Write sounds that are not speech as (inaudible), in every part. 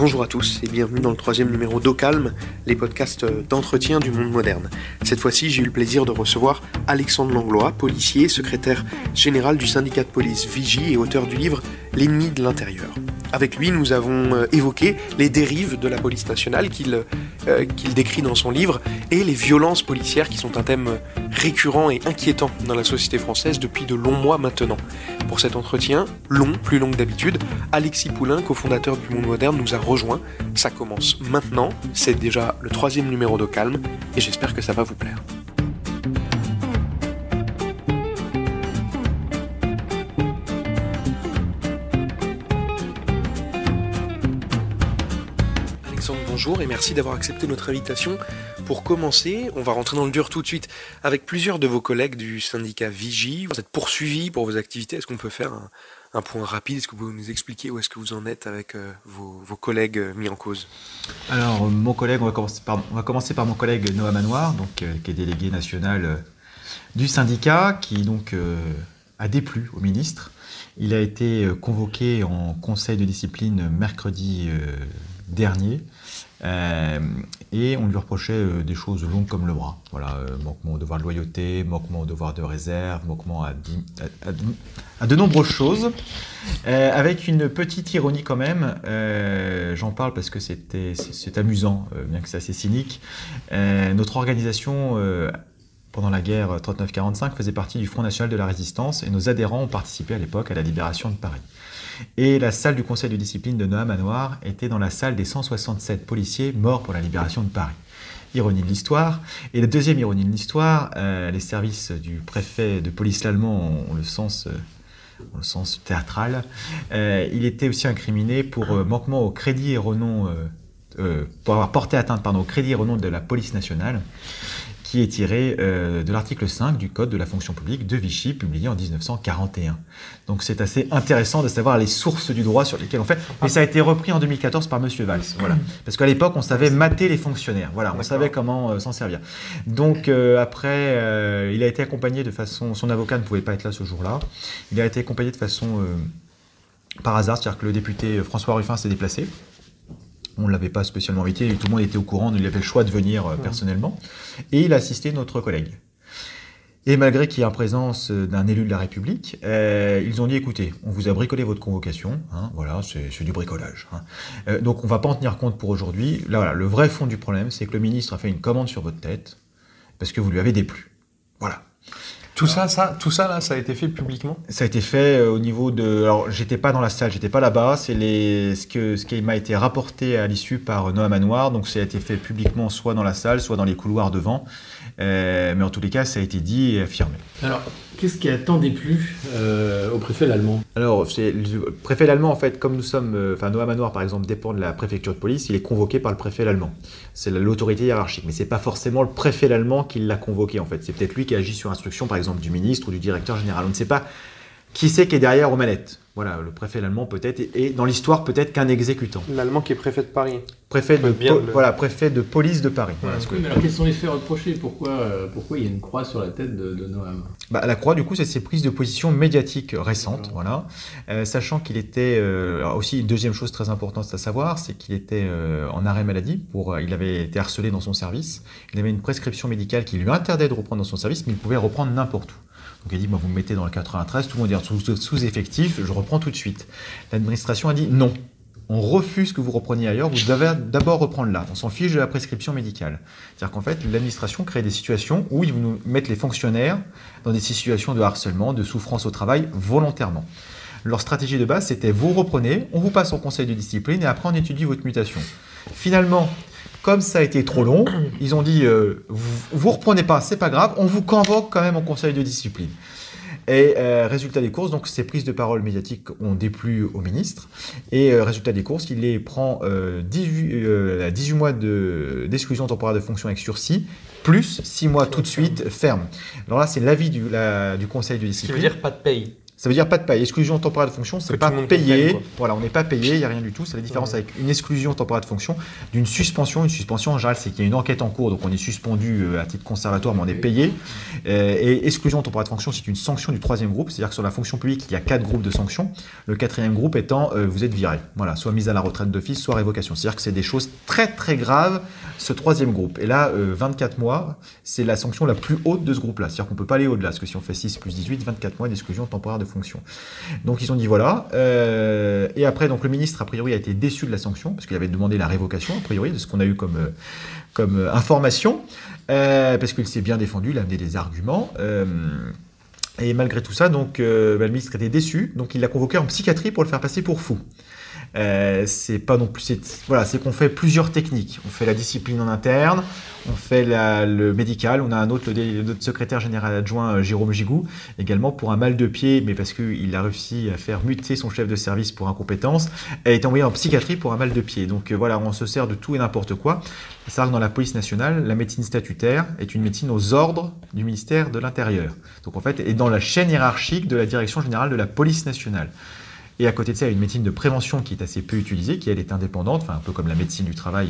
Bonjour à tous et bienvenue dans le troisième numéro d'Au Calme, les podcasts d'entretien du monde moderne. Cette fois-ci, j'ai eu le plaisir de recevoir Alexandre Langlois, policier, secrétaire général du syndicat de police Vigie et auteur du livre L'ennemi de l'intérieur. Avec lui, nous avons euh, évoqué les dérives de la police nationale euh, qu'il décrit dans son livre et les violences policières qui sont un thème récurrent et inquiétant dans la société française depuis de longs mois maintenant. Pour cet entretien, long, plus long que d'habitude, Alexis Poulain, cofondateur du Monde Moderne, nous a rejoint. Ça commence maintenant, c'est déjà le troisième numéro de Calme, et j'espère que ça va vous plaire. Bonjour et merci d'avoir accepté notre invitation. Pour commencer, on va rentrer dans le dur tout de suite. Avec plusieurs de vos collègues du syndicat Vigie, vous êtes poursuivis pour vos activités. Est-ce qu'on peut faire un, point rapide? Est-ce que vous pouvez nous expliquer où est-ce que vous en êtes avec euh, vos, collègues euh, mis en cause? Alors, mon collègue, on va commencer par, mon collègue Noah Manoir, donc, euh, qui est délégué national euh, du syndicat, qui donc euh, a déplu au ministre. Il a été convoqué en conseil de discipline mercredi dernier. Euh, et on lui reprochait euh, des choses longues comme le bras. Voilà, euh, manquement au devoir de loyauté, manquement au devoir de réserve, manquement à, à, de nombreuses choses. avec une petite ironie quand même, j'en parle parce que c'est amusant, bien que c'est assez cynique. notre organisation pendant la guerre 39-45 faisait partie du Front National de la Résistance et nos adhérents ont participé à l'époque à la libération de Paris. Et la salle du conseil de discipline de Noam Manoir était dans la salle des 167 policiers morts pour la libération de Paris. Ironie de l'histoire. Et la deuxième ironie de l'histoire, euh, les services du préfet de police allemand ont, le sens... Euh, au sens théâtral, euh, il était aussi incriminé pour manquement au crédit et renom, pour avoir porté atteinte pardon, au crédit et renom de la police nationale qui est tiré euh, de l'article 5 du Code de la fonction publique de Vichy, publié en 1941. Donc c'est assez intéressant de savoir les sources du droit sur lesquelles on fait. Et ça a été repris en 2014 par Monsieur Valls. Voilà. Parce qu'à l'époque, on savait mater les fonctionnaires. Voilà, on savait comment euh, s'en servir. Donc euh, après, il a été accompagné de façon... Son avocat ne pouvait pas être là ce jour-là. Il a été accompagné de façon par hasard, c'est-à-dire que le député François Ruffin s'est déplacé on ne l'avait pas spécialement invité, tout le monde était au courant, il avait le choix de venir euh, personnellement, et il a assisté notre collègue. Et malgré qu'il y ait en présence d'un élu de la République, euh, ils ont dit écoutez, on vous a bricolé votre convocation, hein, voilà, c'est du bricolage. Hein. Euh, donc on va pas en tenir compte pour aujourd'hui. Là, voilà, le vrai fond du problème, c'est que le ministre a fait une commande sur votre tête parce que vous lui avez déplu. Voilà. Tout ça, ça, tout ça là, ça a été fait publiquement? Ça a été fait euh, au niveau de. Alors, j'étais pas dans la salle, j'étais pas là-bas. C'est les ce que ce qui m'a été rapporté à l'issue par Noah Manoir. Donc, ça a été fait publiquement, soit dans la salle, soit dans les couloirs devant. Euh, mais en tous les cas, ça a été dit et affirmé. Alors, qu'est-ce qui a tant déplu euh, au préfet l'allemand? Alors, le préfet l'allemand, en fait, comme nous sommes, euh, enfin, Noah Manoir, par exemple, dépend de la préfecture de police, il est convoqué par le préfet l'allemand. C'est l'autorité hiérarchique, mais c'est pas forcément le préfet l'allemand qui l'a convoqué, en fait. C'est peut-être lui qui agit sur instruction, par exemple, du ministre ou du directeur général. On ne sait pas qui c'est qui est derrière aux manettes? Voilà, le préfet l'allemand peut-être, et dans l'histoire peut-être qu'un exécutant. L'allemand qui est préfet de Paris. Préfet de, bien le... voilà, préfet de police de Paris. Voilà, oui, mais alors quels sont les faits reprochés? Pourquoi, euh, pourquoi il y a une croix sur la tête de, de Noam? Bah, La croix, du coup, c'est ses prises de position médiatiques récentes, voilà. Euh, sachant qu'il était, euh, aussi, une deuxième chose très importante à savoir, c'est qu'il était euh, en arrêt maladie, pour, il avait été harcelé dans son service, il avait une prescription médicale qui lui interdait de reprendre dans son service, mais il pouvait reprendre n'importe où. Donc il a dit, bah, vous me mettez dans le 93, tout le monde est sous, sous effectif, je reprends tout de suite. L'administration a dit, non, on refuse que vous repreniez ailleurs, vous devez d'abord reprendre là. On s'en fiche de la prescription médicale. C'est-à-dire qu'en fait, l'administration crée des situations où ils nous mettre les fonctionnaires dans des situations de harcèlement, de souffrance au travail, volontairement. Leur stratégie de base, c'était vous reprenez, on vous passe au conseil de discipline et après on étudie votre mutation. Finalement, comme ça a été trop long, ils ont dit euh, vous, reprenez pas, c'est pas grave, on vous convoque quand même au conseil de discipline. Et euh, résultat des courses, donc ces prises de parole médiatiques ont déplu au ministre. Et euh, résultat des courses, il les prend euh, 18, 18, mois d'exclusion de, temporaire de fonction avec sursis, plus 6 mois tout de suite ferme. Alors là, c'est l'avis du, du conseil de discipline. Ça veut dire pas de paye Ça veut dire pas de paye. Exclusion temporaire de fonction, c'est pas payé. Voilà, on n'est pas payé, il n'y a rien du tout. C'est la différence avec une exclusion temporaire de fonction d'une suspension. Une suspension, en général, c'est qu'il y a une enquête en cours, donc on est suspendu euh, à titre conservatoire, mais on est payé. Euh, et exclusion temporaire de fonction, c'est une sanction du troisième groupe. C'est-à-dire que sur la fonction publique, il y a quatre groupes de sanctions. Le quatrième groupe étant, euh, vous êtes viré. Voilà, soit mise à la retraite d'office, soit révocation. C'est-à-dire que c'est des choses très très graves, ce troisième groupe. Et là, euh, 24 mois, c'est la sanction la plus haute de ce groupe-là. C'est-à-dire qu'on peut pas aller au-delà. Parce que si on fait 6 plus 18, 24 mois d'exclusion temporaire de fonction. Donc ils ont dit voilà. Euh, et après, donc le ministre, a priori, a été déçu de la sanction, parce qu'il avait demandé la révocation, a priori, de ce qu'on a eu comme, euh, euh, information, parce qu'il s'est bien défendu, il a amené des arguments. et malgré tout ça, donc, bah, le ministre était déçu, donc il l'a convoqué en psychiatrie pour le faire passer pour fou. Euh, c'est pas non plus, c'est, voilà, c'est qu'on fait plusieurs techniques. On fait la discipline en interne, on fait le médical, on a un autre, le secrétaire général adjoint euh, Jérôme Gigou, également pour un mal de pied, mais parce qu'il a réussi à faire muter son chef de service pour incompétence, a été envoyé en psychiatrie pour un mal de pied. Donc euh, voilà, on se sert de tout et n'importe quoi. Savoir que dans la police nationale, la médecine statutaire est une médecine aux ordres du ministère de l'Intérieur. Donc en fait, est dans la chaîne hiérarchique de la direction générale de la police nationale. Et à côté de ça, il y a une médecine de prévention qui est assez peu utilisée, qui elle est indépendante, un peu comme la médecine du travail,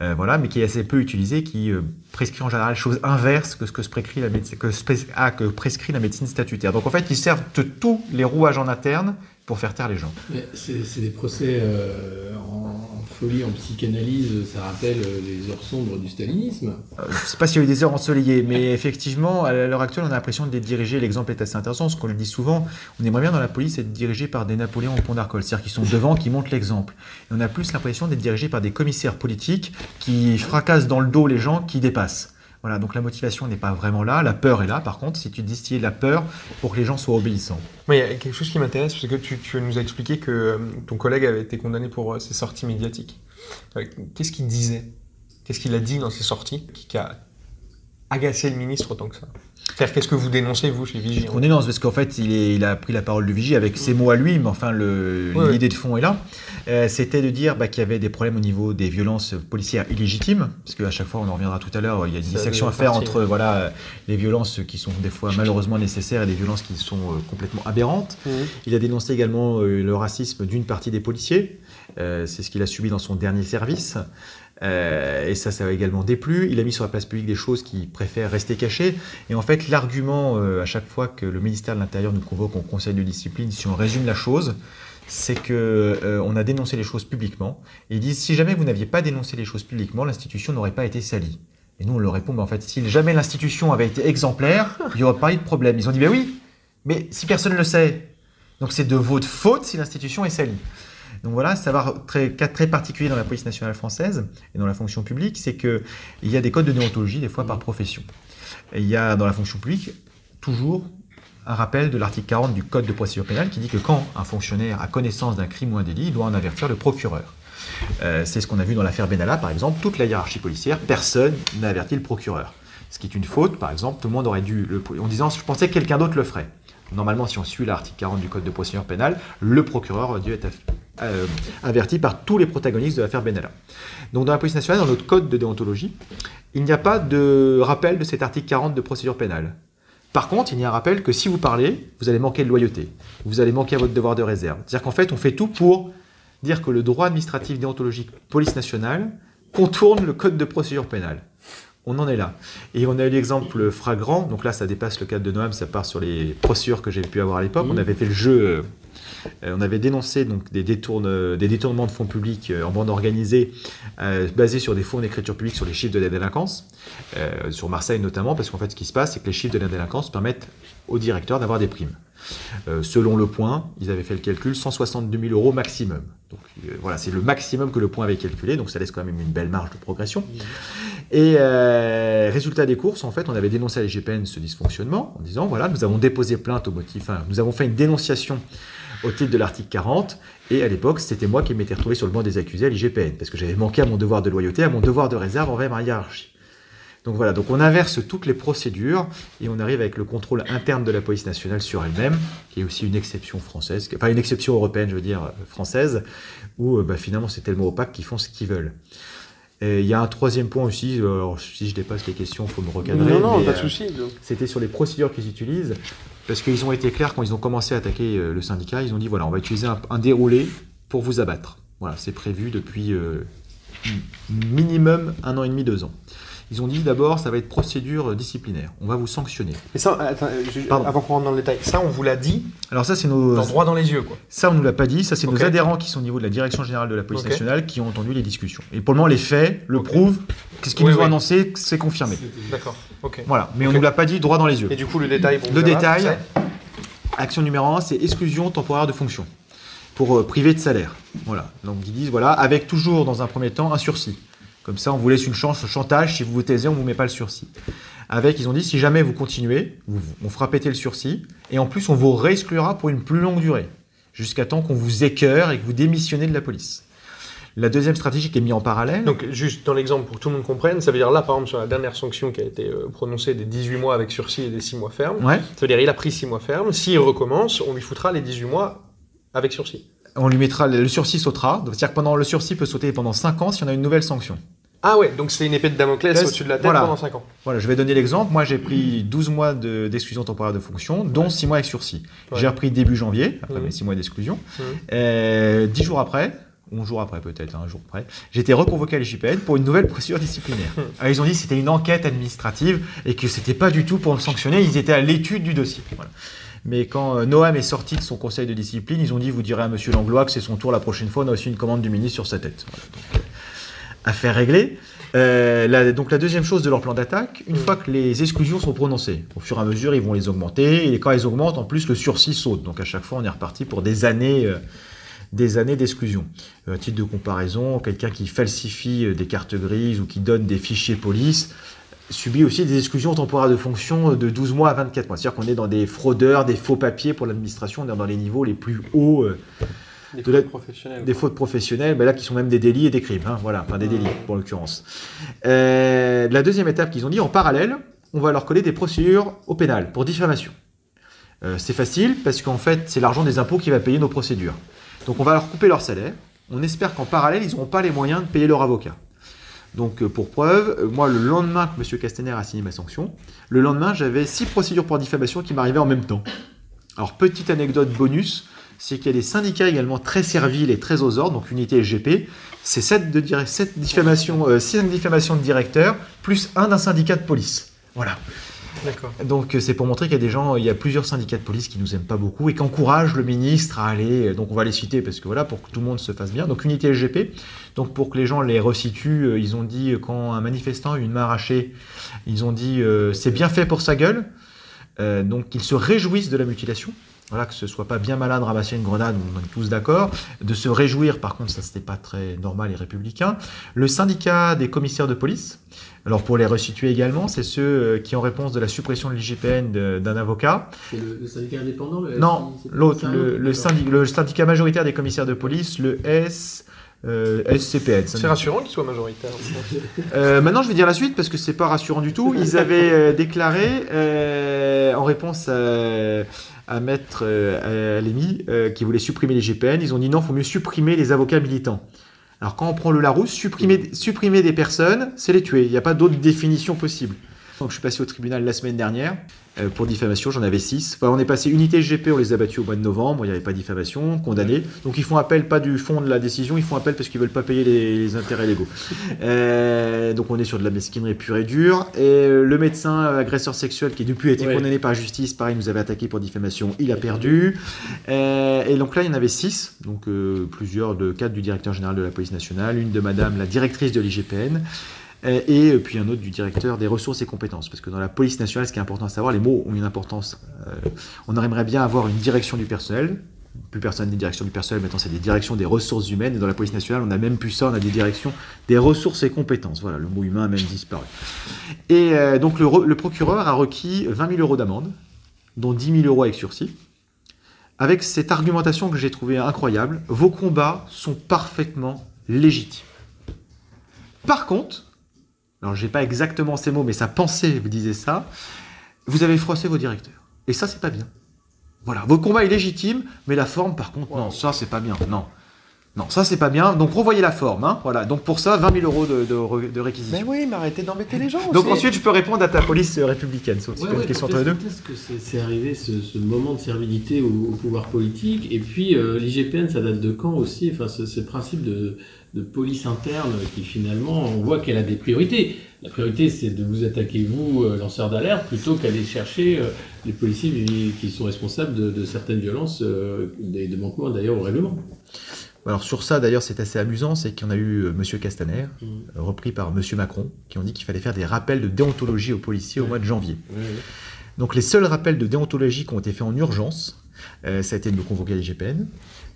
euh, voilà, mais qui est assez peu utilisée, qui euh, prescrit en général chose inverse que ce que, se prescrit la médecine, que, spé- ah, que prescrit la médecine statutaire. Donc en fait, ils servent de tous les rouages en interne pour faire taire les gens. C'est des procès euh, en, folie, en psychanalyse, ça rappelle euh, les heures sombres du stalinisme. Euh, Je ne sais pas s'il y a eu des heures ensoleillées, mais (laughs) effectivement, à l'heure actuelle, on a l'impression de les diriger. L'exemple est assez intéressant, ce qu'on le dit souvent. On aimerait bien dans la police être dirigé par des Napoléons au pont d'Arcole, c'est-à-dire qu'ils sont (laughs) devant, qui montrent l'exemple. Et on a plus l'impression d'être dirigé par des commissaires politiques qui fracassent dans le dos les gens qui dépassent. Voilà, donc la motivation n'est pas vraiment là, la peur est là. Par contre, si tu distilles la peur pour que les gens soient obéissants. Moi, il y a quelque chose qui m'intéresse, parce que tu, tu nous as expliqué que euh, ton collègue avait été condamné pour euh, ses sorties médiatiques. Euh, Qu'est-ce qu'il disait? Qu'est-ce qu'il a dit dans ses sorties qui a agacé le ministre autant que ça? C'est-à-dire, qu'est-ce que vous dénoncez, vous, chez Vigie On dénonce parce qu'en fait, il, est- il a pris la parole du vigie avec ses mots à lui, mais enfin, l'idée de fond est là. Euh, C'était de dire bah, qu'il y avait des problèmes au niveau des violences policières illégitimes, parce qu'à chaque fois, on en reviendra tout à l'heure, il y a une distinction à faire partie, entre voilà, les violences qui sont des fois malheureusement nécessaires et des violences qui sont euh, complètement aberrantes. Mhm. Il a dénoncé également euh, le racisme d'une partie des policiers. Euh, C'est ce qu'il a subi dans son dernier service. Euh, et ça, ça a également déplu. Il a mis sur la place publique des choses qui préfèrent rester cachées. Et en fait, l'argument euh, à chaque fois que le ministère de l'Intérieur nous convoque au conseil de discipline, si on résume la chose, c'est que on a dénoncé les choses publiquement. Et ils disent si jamais vous n'aviez pas dénoncé les choses publiquement, l'institution n'aurait pas été salie. Et nous, on leur répond, mais en fait, si jamais l'institution avait été exemplaire, il n'y aurait pas eu de problème. Ils ont dit, ben oui, mais si personne ne le sait, donc c'est de votre faute si l'institution est salie. Donc voilà, savoir très, cas très particulier dans la police nationale française et dans la fonction publique, c'est qu'il y a des codes de déontologie, des fois par profession. Il y a dans la fonction publique toujours un rappel de l'article 40 du Code de procédure pénale qui dit que quand un fonctionnaire a connaissance d'un crime ou un délit, il doit en avertir le procureur. Euh, c'est ce qu'on a vu dans l'affaire Benalla, par exemple. Toute la hiérarchie policière, personne n'a averti le procureur. Ce qui est une faute, par exemple, tout le monde aurait dû, le, en disant je pensais que quelqu'un d'autre le ferait. Normalement, si on suit l'article 40 du Code de procédure pénale, le procureur aurait dû être euh, averti par tous les protagonistes de l'affaire Benalla. Donc dans la police nationale, dans notre code de déontologie, il n'y a pas de rappel de cet article 40 de procédure pénale. Par contre, il y a un rappel que si vous parlez, vous allez manquer de loyauté, vous allez manquer à votre devoir de réserve. C'est-à-dire qu'en fait, on fait tout pour dire que le droit administratif déontologique police nationale contourne le code de procédure pénale. On en est là. Et on a eu l'exemple flagrant, donc là ça dépasse le cadre de Noam, ça part sur les procédures que j'ai pu avoir à l'époque. On avait fait le jeu, euh, on avait dénoncé donc, des, détourne- des détournements de fonds publics euh, en bande organisée euh, basés sur des fonds d'écriture publique sur les chiffres de la délinquance, sur Marseille notamment, parce qu'en fait ce qui se passe, c'est que les chiffres de la délinquance permettent aux directeurs d'avoir des primes. Euh, selon le point, ils avaient fait le calcul, 162 000 euros maximum. Donc euh, voilà, c'est le maximum que le point avait calculé, donc ça laisse quand même une belle marge de progression. Et euh, résultat des courses, en fait, on avait dénoncé à l'IGPN ce dysfonctionnement en disant voilà, nous avons déposé plainte au motif, enfin, nous avons fait une dénonciation au titre de l'article 40, et à l'époque, c'était moi qui m'étais retrouvé sur le banc des accusés à l'IGPN, parce que j'avais manqué à mon devoir de loyauté, à mon devoir de réserve envers ma hiérarchie. Donc voilà, donc on inverse toutes les procédures et on arrive avec le contrôle interne de la police nationale sur elle-même, qui est aussi une exception française, enfin une exception européenne, je veux dire, euh, française, où euh, bah, finalement c'est tellement opaque qu'ils font ce qu'ils veulent. Et il y a un troisième point aussi, euh, alors si je dépasse les questions, il faut me recadrer. Non, non, pas de euh, souci. c'était sur les procédures qu'ils utilisent. Parce qu'ils ont été clairs quand ils ont commencé à attaquer le syndicat, ils ont dit voilà, on va utiliser un, un déroulé pour vous abattre. Voilà, c'est prévu depuis euh, minimum un an et demi, deux ans. Ils ont dit d'abord, ça va être procédure disciplinaire. On va vous sanctionner. Mais ça, attends, je- Pardon. avant qu'on rentre dans le détail, ça, on vous l'a dit, Alors ça, c'est nos, dans- droit dans les yeux, quoi. ça on nous l'a pas dit. Ça, c'est nos adhérents qui sont au niveau de la direction générale de la police nationale qui ont entendu les discussions. Et pour le moment, les faits le prouvent. Ce qu'ils Oui, nous ont annoncé, c'est confirmé. D'accord, ok. Voilà, mais on nous l'a pas dit droit dans les yeux. Et du coup, le détail, pour Le détail, action numéro un, c'est exclusion temporaire de fonction pour euh, priver de salaire. Voilà. Donc ils disent voilà, avec toujours dans un premier temps un sursis. Comme ça, on vous laisse une chance au chantage. Si vous vous taisez, on vous met pas le sursis. Avec, ils ont dit si jamais vous continuez, vous- on fera péter le sursis et en plus on vous réexclura pour une plus longue durée, jusqu'à temps qu'on vous écœure et que vous démissionnez de la police. La deuxième stratégie qui est mise en parallèle. Donc, juste dans l'exemple pour que tout le monde comprenne, ça veut dire là, par exemple, sur la dernière sanction qui a été euh, prononcée des 18 mois avec sursis et des 6 mois fermes, ouais, ça veut dire il a pris 6 mois fermes. S'il recommence, on lui foutra les 18 mois avec sursis. On lui mettra le sursis sautera. C'est-à-dire que pendant le sursis peut sauter pendant 5 ans si on a une nouvelle sanction. Ah ouais, donc c'est une épée de Damoclès au-dessus de la tête voilà. pendant 5 ans. Voilà, je vais donner l'exemple. Moi, j'ai pris 12 mois de- d'exclusion temporaire de fonction, dont 6 mois avec sursis. Ouais. J'ai repris début janvier, après mes 6 mois d'exclusion. Euh, 10 jours après, 11 jours après peut-être, un jour après, été reconvoqué à l'IGPN pour une nouvelle procédure disciplinaire. Mhm. Alors, ils ont dit que c'était une enquête administrative et que c'était pas du tout pour me sanctionner, ils étaient à l'étude du dossier. Voilà. Mais quand euh, Noam est sorti de son conseil de discipline, ils ont dit vous direz à Monsieur Langlois que c'est son tour la prochaine fois, on a aussi une commande du ministre sur sa tête. Voilà, donc, euh, affaire réglée. Euh, la- donc la deuxième chose de leur plan d'attaque, une Mm. fois que les exclusions sont prononcées, au fur et à mesure ils vont les augmenter, et quand elles augmentent, en plus le sursis saute. Donc à chaque fois on est reparti pour des années, euh, des années d'exclusion. Euh, titre de comparaison, quelqu'un qui falsifie des cartes grises ou qui donne des fichiers police subit aussi des exclusions temporaires de fonction de 12 mois à 24 mois. C'est-à-dire qu'on est dans des fraudeurs, des faux papiers pour l'administration, on est dans les niveaux les plus hauts euh, Des De fautes professionnelles. des fautes professionnelles, ben là qui sont même des délits et des crimes, hein, voilà, enfin des délits pour l'occurrence. Euh, la deuxième étape qu'ils ont dit, en parallèle, on va leur coller des procédures au pénal pour diffamation. Euh, c'est facile parce qu'en fait c'est l'argent des impôts qui va payer nos procédures. Donc on va leur couper leur salaire. On espère qu'en parallèle ils n'auront pas les moyens de payer leur avocat. Donc euh, pour preuve, euh, moi le lendemain que M. Castaner a signé ma sanction, le lendemain j'avais six procédures pour diffamation qui m'arrivaient en même temps. Alors petite anecdote bonus, c'est qu'il y a des syndicats également très serviles et très aux ordres, donc unité SGP. C'est 7 de dire- sept diffamations, euh, six diffamations de directeur, plus un d'un syndicat de police. Voilà. Donc euh, c'est pour montrer qu'il y a des gens, il y a plusieurs syndicats de police qui nous aiment pas beaucoup et qui encouragent le ministre à aller. euh, Donc on va les citer parce que voilà, pour que tout le monde se fasse bien. Donc unité SGP. Donc pour que les gens les resituent, euh, ils ont dit quand un manifestant a une main arrachée, ils ont dit c'est bien fait pour sa gueule. Donc ils se réjouissent de la mutilation. Voilà, que ce soit pas bien malin de ramasser une grenade, on est tous d'accord. De se réjouir, par contre, ça c'était pas très normal et républicain. Le syndicat des commissaires de police, alors pour les resituer également, c'est ceux euh, qui en réponse de la suppression de l'IGPN d'un avocat. C'est le, le syndicat indépendant le Non, l'autre, le, autre, le, d'accord. syndic- le syndicat majoritaire des commissaires de police, le S, euh, SCPN. C'est rassurant qu'il soit majoritaire. (laughs) Euh, maintenant, je vais dire la suite parce que c'est pas rassurant du tout. Ils avaient euh, déclaré euh, en réponse à, à Maître euh, euh, qui voulait supprimer les GPN. Ils ont dit non, il faut mieux supprimer les avocats militants. Alors quand on prend le Larousse, supprimer, supprimer des personnes, c'est les tuer. Il n'y a pas d'autre définition possible. Donc je suis passé au tribunal la semaine dernière euh, pour diffamation, j'en avais 6. Enfin, on est passé unité GP, on les a battus au mois de novembre, il n'y avait pas de diffamation, condamnés. Donc ils font appel pas du fond de la décision, ils font appel parce qu'ils veulent pas payer les, les intérêts légaux. (laughs) Euh, donc on est sur de la mesquinerie pure et dure. Et euh, le médecin agresseur sexuel qui depuis a été Ouais. condamné par la justice, pareil, nous avait attaqué pour diffamation, il a perdu. Euh, et donc là, il y en avait 6, donc plusieurs de quatre du directeur général de la police nationale, une de madame la directrice de l'IGPN. Et puis un autre du directeur des ressources et compétences. Parce que dans la police nationale, ce qui est important à savoir, les mots ont une importance. Euh, on aimerait bien avoir une direction du personnel. Plus personne n'est direction du personnel, maintenant c'est des directions des ressources humaines. Et dans la police nationale, on a même plus ça, on a des directions des ressources et compétences. Voilà, le mot humain a même disparu. Et euh, donc le procureur a requis 20 000 euros d'amende, dont 10 000 euros avec sursis. Avec cette argumentation que j'ai trouvée incroyable, vos combats sont parfaitement légitimes. Par contre, alors j'ai pas exactement ces mots, mais sa pensée vous disait ça, vous avez froissé vos directeurs. Et ça, c'est pas bien. Voilà, votre combat est légitime, mais la forme, par contre, non, ça, c'est pas bien. Non. Non, ça c'est pas bien. Donc revoyez la forme. Hein. Voilà. Donc pour ça, 20 000 euros de, de, de réquisition. Mais oui, mais arrêtez d'embêter les gens. Donc ensuite, je peux répondre à ta police républicaine. Sauf Ouais, tu as une ouais, question entre les deux. quand est-ce que c'est arrivé ce, ce moment de servilité au, au pouvoir politique? Et puis euh, l'IGPN, ça date de quand aussi? Enfin, ce, ce principe de, de police interne qui finalement, on voit qu'elle a des priorités. La priorité, c'est de vous attaquer, vous, euh, lanceurs d'alerte, plutôt qu'aller chercher euh, les policiers qui- qui sont responsables de, de certaines violences euh, et de manquements d'ailleurs au règlement. Alors sur ça, d'ailleurs, c'est assez amusant, c'est qu'on a eu euh, Monsieur Castaner, Mm. euh, repris par Monsieur Macron, qui ont dit qu'il fallait faire des rappels de déontologie aux policiers au mois de janvier. Donc les seuls rappels de déontologie qui ont été faits en urgence, euh, ça a été de nous convoquer à l'IGPN.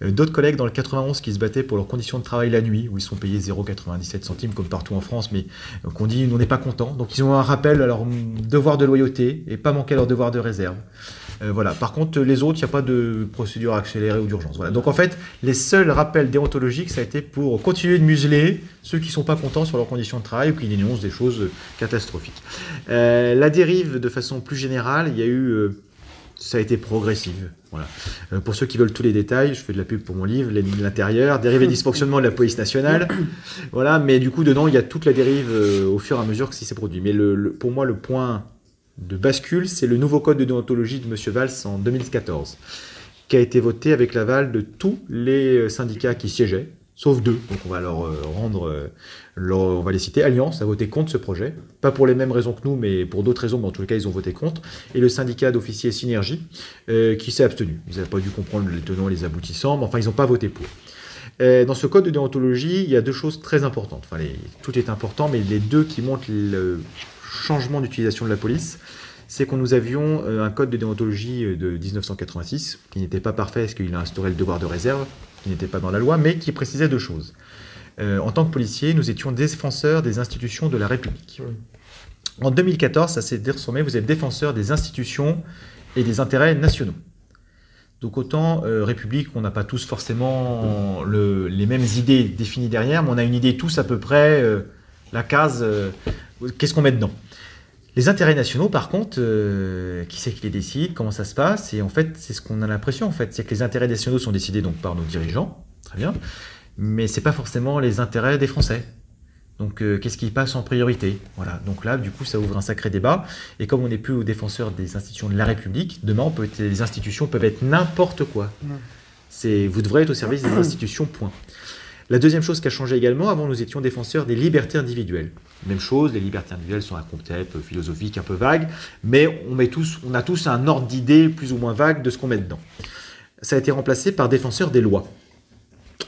Euh, D'autres collègues dans le 91 qui se battaient pour leurs conditions de travail la nuit, où ils sont payés 0,97 centimes comme partout en France, mais qu'on dit on n'est pas content. Donc ils ont un rappel à leur mm, devoir de loyauté et pas manquer à leur devoir de réserve. Euh, voilà. Par contre, les autres, il n'y a pas de procédure accélérée ou d'urgence. Voilà. Donc en fait, les seuls rappels déontologiques, ça a été pour continuer de museler ceux qui ne sont pas contents sur leurs conditions de travail ou qui dénoncent des choses euh, catastrophiques. Euh, la dérive, de façon plus générale, il y a eu, ça a été progressive. Voilà. Pour ceux qui veulent tous les détails, je fais de la pub pour mon livre, l'intérieur, dérive et dysfonctionnement de la police nationale. voilà, mais du coup, dedans, il y a toute la dérive au fur et à mesure que ça s'est produit. Mais pour moi, le point de bascule, c'est le nouveau code de déontologie de M. Valls en 2014, qui a été voté avec l'aval de tous les euh, syndicats qui siégeaient, sauf deux. Donc on va leur euh, rendre, euh, on va les citer. Alliance a voté contre ce projet, pas pour les mêmes raisons que nous, mais pour d'autres raisons, mais en tous les cas ils ont voté contre. Et le syndicat d'officiers Synergie, qui s'est abstenu. Ils n'avaient pas dû comprendre les tenants et les aboutissants, mais enfin ils n'ont pas voté pour. Dans ce code de déontologie, il y a deux choses très importantes. Tout est important, mais les deux qui montrent le changement d'utilisation de la police, c'est qu'on nous avions euh, un code de déontologie euh, de 1986 qui n'était pas parfait parce qu'il a instauré le devoir de réserve, qui n'était pas dans la loi, mais qui précisait deux choses. Euh, en tant que policiers, nous étions défenseurs des institutions de la République. En 2014, ça s'est transformé, vous êtes défenseurs des institutions et des intérêts nationaux. Donc autant euh, République, on n'a pas tous forcément le- les mêmes idées définies derrière, mais on a une idée tous à peu près, euh, la case, qu'est-ce qu'on met dedans? Les intérêts nationaux, par contre, euh, qui c'est qui les décide, comment ça se passe? Et en fait, c'est ce qu'on a l'impression, en fait, c'est que les intérêts nationaux sont décidés donc par nos dirigeants, très bien, mais c'est pas forcément les intérêts des Français. Donc, euh, qu'est-ce qui passe en priorité? Voilà. Donc là, du coup, ça ouvre un sacré débat. Et comme on n'est plus aux défenseurs des institutions de la République, demain, on peut être- les institutions peuvent être n'importe quoi. C'est, vous devrez être au service des (clears throat) institutions. Point. La deuxième chose qui a changé également, avant, nous étions défenseurs des libertés individuelles. Même chose, les libertés individuelles sont un concept philosophique un peu vague, mais on, on a tous un ordre d'idée plus ou moins vague de ce qu'on met dedans. Ça a été remplacé par défenseurs des lois.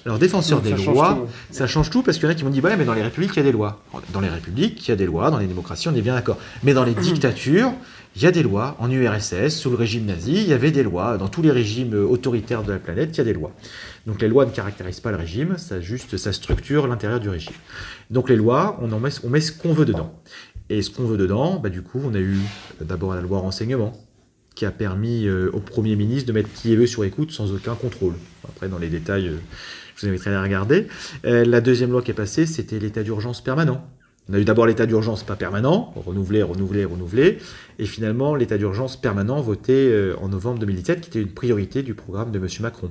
Alors, défenseurs Ça des lois, tout. ça change tout parce qu'il y en a qui vont dire ouais, mais dans les républiques, il y a des lois. Dans les républiques, il y a des lois, dans les démocraties, on est bien d'accord. Mais dans les dictatures, il y a des lois. En URSS, sous le régime nazi, il y avait des lois. Dans tous les régimes euh, autoritaires de la planète, il y a des lois. Donc les lois ne caractérisent pas le régime, ça juste ça structure l'intérieur du régime. Donc les lois, on en met, on met ce qu'on veut dedans. Et ce qu'on veut dedans, bah, du coup, on a eu euh, d'abord la loi renseignement, qui a permis euh, au Premier ministre de mettre qui veut sur écoute sans aucun contrôle. Après, dans les détails, euh, je vous inviterai à les regarder. Euh, la deuxième loi qui est passée, c'était l'état d'urgence permanent. On a eu d'abord l'état d'urgence pas permanent, renouvelé, renouvelé, renouvelé, et finalement l'état d'urgence permanent voté euh, en novembre 2017, qui était une priorité du programme de M. Macron.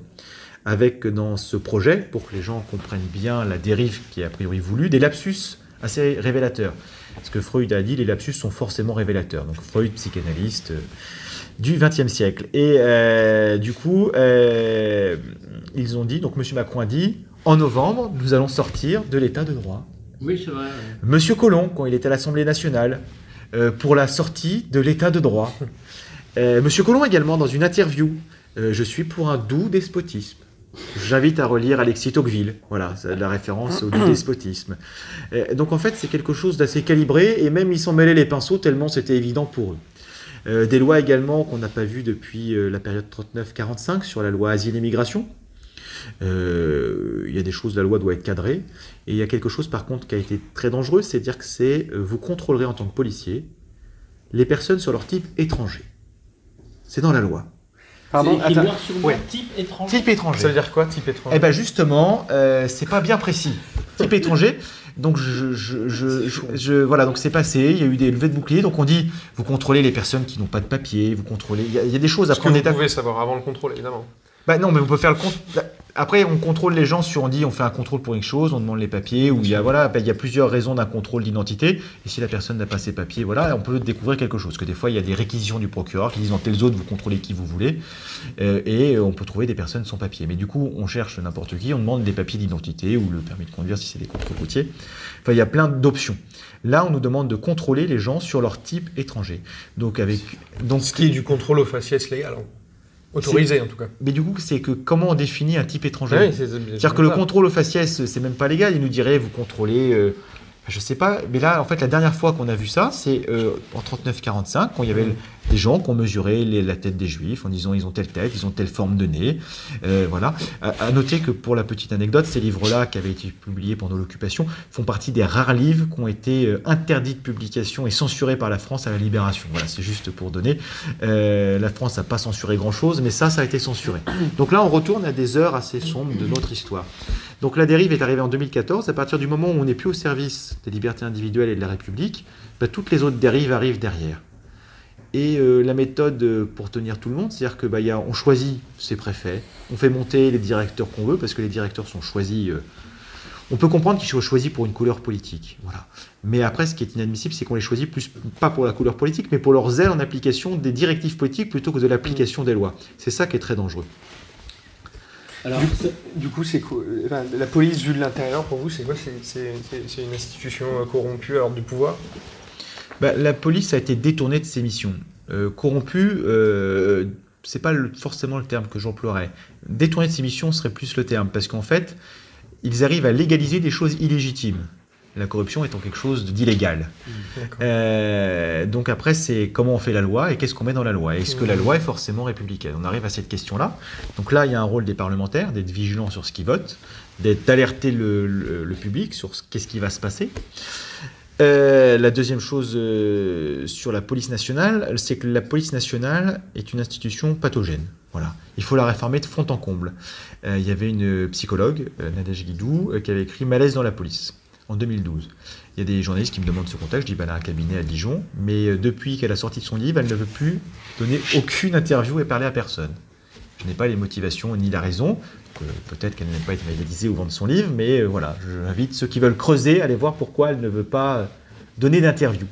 Avec dans ce projet, pour que les gens comprennent bien la dérive qui est a priori voulue, des lapsus assez révélateurs. Ce que Freud a dit, les lapsus sont forcément révélateurs. Donc Freud, psychanalyste euh, du XXe siècle. Et euh, du coup, euh, ils ont dit, donc M. Macron a dit, en novembre, nous allons sortir de l'état de droit. Oui, c'est vrai. Monsieur Collomb, quand il était à l'Assemblée nationale, euh, pour la sortie de l'état de droit. Monsieur Collomb également, dans une interview, je suis pour un doux despotisme. J'invite à relire Alexis Tocqueville. Voilà, c'est la référence au doux despotisme. Donc en fait, c'est quelque chose d'assez calibré, et même ils s'en mêlaient les pinceaux tellement c'était évident pour eux. Euh, des lois également qu'on n'a pas vues depuis euh, la période 39-45 sur la loi asile et migration. Euh, Il y a des choses, la loi doit être cadrée. Et il y a quelque chose par contre qui a été très dangereux, c'est dire que c'est euh, vous contrôlerez en tant que policier les personnes sur leur type étranger. C'est dans la loi. Pardon, écrit noir sur Ouais. type étranger. Type étranger. Ça veut dire quoi, type étranger? Eh ben justement, euh, c'est pas bien précis. Type étranger. Donc je, je, je, je- je- voilà, donc c'est passé. Il y a eu des levées de boucliers. Donc on dit, vous contrôlez les personnes qui n'ont pas de papier, vous contrôlez. Il y, a- il y a des choses à Ce que prendre vous étape. pouvez savoir avant le contrôle, évidemment. Bah non, mais on peut faire le compte. Après, on contrôle les gens sur, on dit, on fait un contrôle pour une chose, on demande les papiers, ou il y a, voilà, ben, il y a plusieurs raisons d'un contrôle d'identité. Et si la personne n'a pas ses papiers, voilà, on peut découvrir quelque chose. Que des fois, il y a des réquisitions du procureur qui disent dans telle zone, vous contrôlez qui vous voulez. Euh, et on peut trouver des personnes sans papiers. Mais du coup, on cherche n'importe qui, on demande des papiers d'identité ou le permis de conduire si c'est des contrôles routiers. Enfin, il y a plein d'options. Là, on nous demande de contrôler les gens sur leur type étranger. Donc, avec. Donc, Ce qui est du contrôle au faciès légal. Autorisé en tout cas. Mais du coup, c'est que comment on définit un type étranger C'est-à-dire que le contrôle au faciès, c'est même pas légal. Il nous dirait, vous contrôlez, euh, je sais pas. Mais là, en fait, la dernière fois qu'on a vu ça, c'est euh, en 39-45, quand il y avait des gens qui ont mesuré les- la tête des juifs en disant ils ont telle tête, ils ont telle forme de nez. Euh, voilà. À, à noter que pour la petite anecdote, ces livres-là, qui avaient été publiés pendant l'occupation, font partie des rares livres qui ont été euh, interdits de publication et censurés par la France à la Libération. Voilà, c'est juste pour donner. Euh, la France n'a pas censuré grand-chose, mais ça, ça a été censuré. Donc là, on retourne à des heures assez sombres de notre histoire. Donc la dérive est arrivée en 2014. À partir du moment où on n'est plus au service des libertés individuelles et de la République, bah, toutes les autres dérives arrivent derrière. Et euh, la méthode euh, pour tenir tout le monde, c'est-à-dire que bah, choisit ses préfets, on fait monter les directeurs qu'on veut, parce que les directeurs sont choisis. euh, on peut comprendre qu'ils soient choisis pour une couleur politique. Voilà. Mais après, ce qui est inadmissible, c'est qu'on les choisit plus, pas pour la couleur politique, mais pour leur zèle en application des directives politiques plutôt que de l'application des lois. C'est ça qui est très dangereux. Alors, Du, coup, c'est enfin, La police vue de l'intérieur, pour vous, c'est quoi C'est- une institution euh, corrompue à l'ordre du pouvoir? Bah, la police a été détournée de ses missions. Euh, corrompue, euh, c'est pas le- forcément le terme que j'emploierais. Détournée de ses missions serait plus le terme, parce qu'en fait, ils arrivent à légaliser des choses illégitimes. La corruption étant quelque chose d'illégal. D'accord. Euh, donc après, c'est comment on fait la loi et qu'est-ce qu'on met dans la loi. Est-ce que la loi est forcément républicaine? On arrive à cette question-là. Donc là, il y a un rôle des parlementaires, d'être vigilants sur ce qu'ils votent, d'être- d'alerter le, le- le public sur ce qu'est-ce qui va se passer. Euh, la deuxième chose euh, sur la police nationale, c'est que la police nationale est une institution pathogène. Voilà. Il faut la réformer de fond en comble. Il y avait une psychologue, Nadège Guidou, qui avait écrit Malaise dans la police en 2012. Il y a des journalistes qui me demandent ce contexte. Je dis, elle a un cabinet à Dijon, mais euh, depuis qu'elle a sorti son livre, elle ne veut plus donner aucune interview et parler à personne. Je n'ai pas les motivations ni la raison. que Peut-être qu'elle n'aime pas être médiatisée ou vendre son livre, mais euh, voilà, j'invite ceux qui veulent creuser à aller voir pourquoi elle ne veut pas euh, donner d'interview.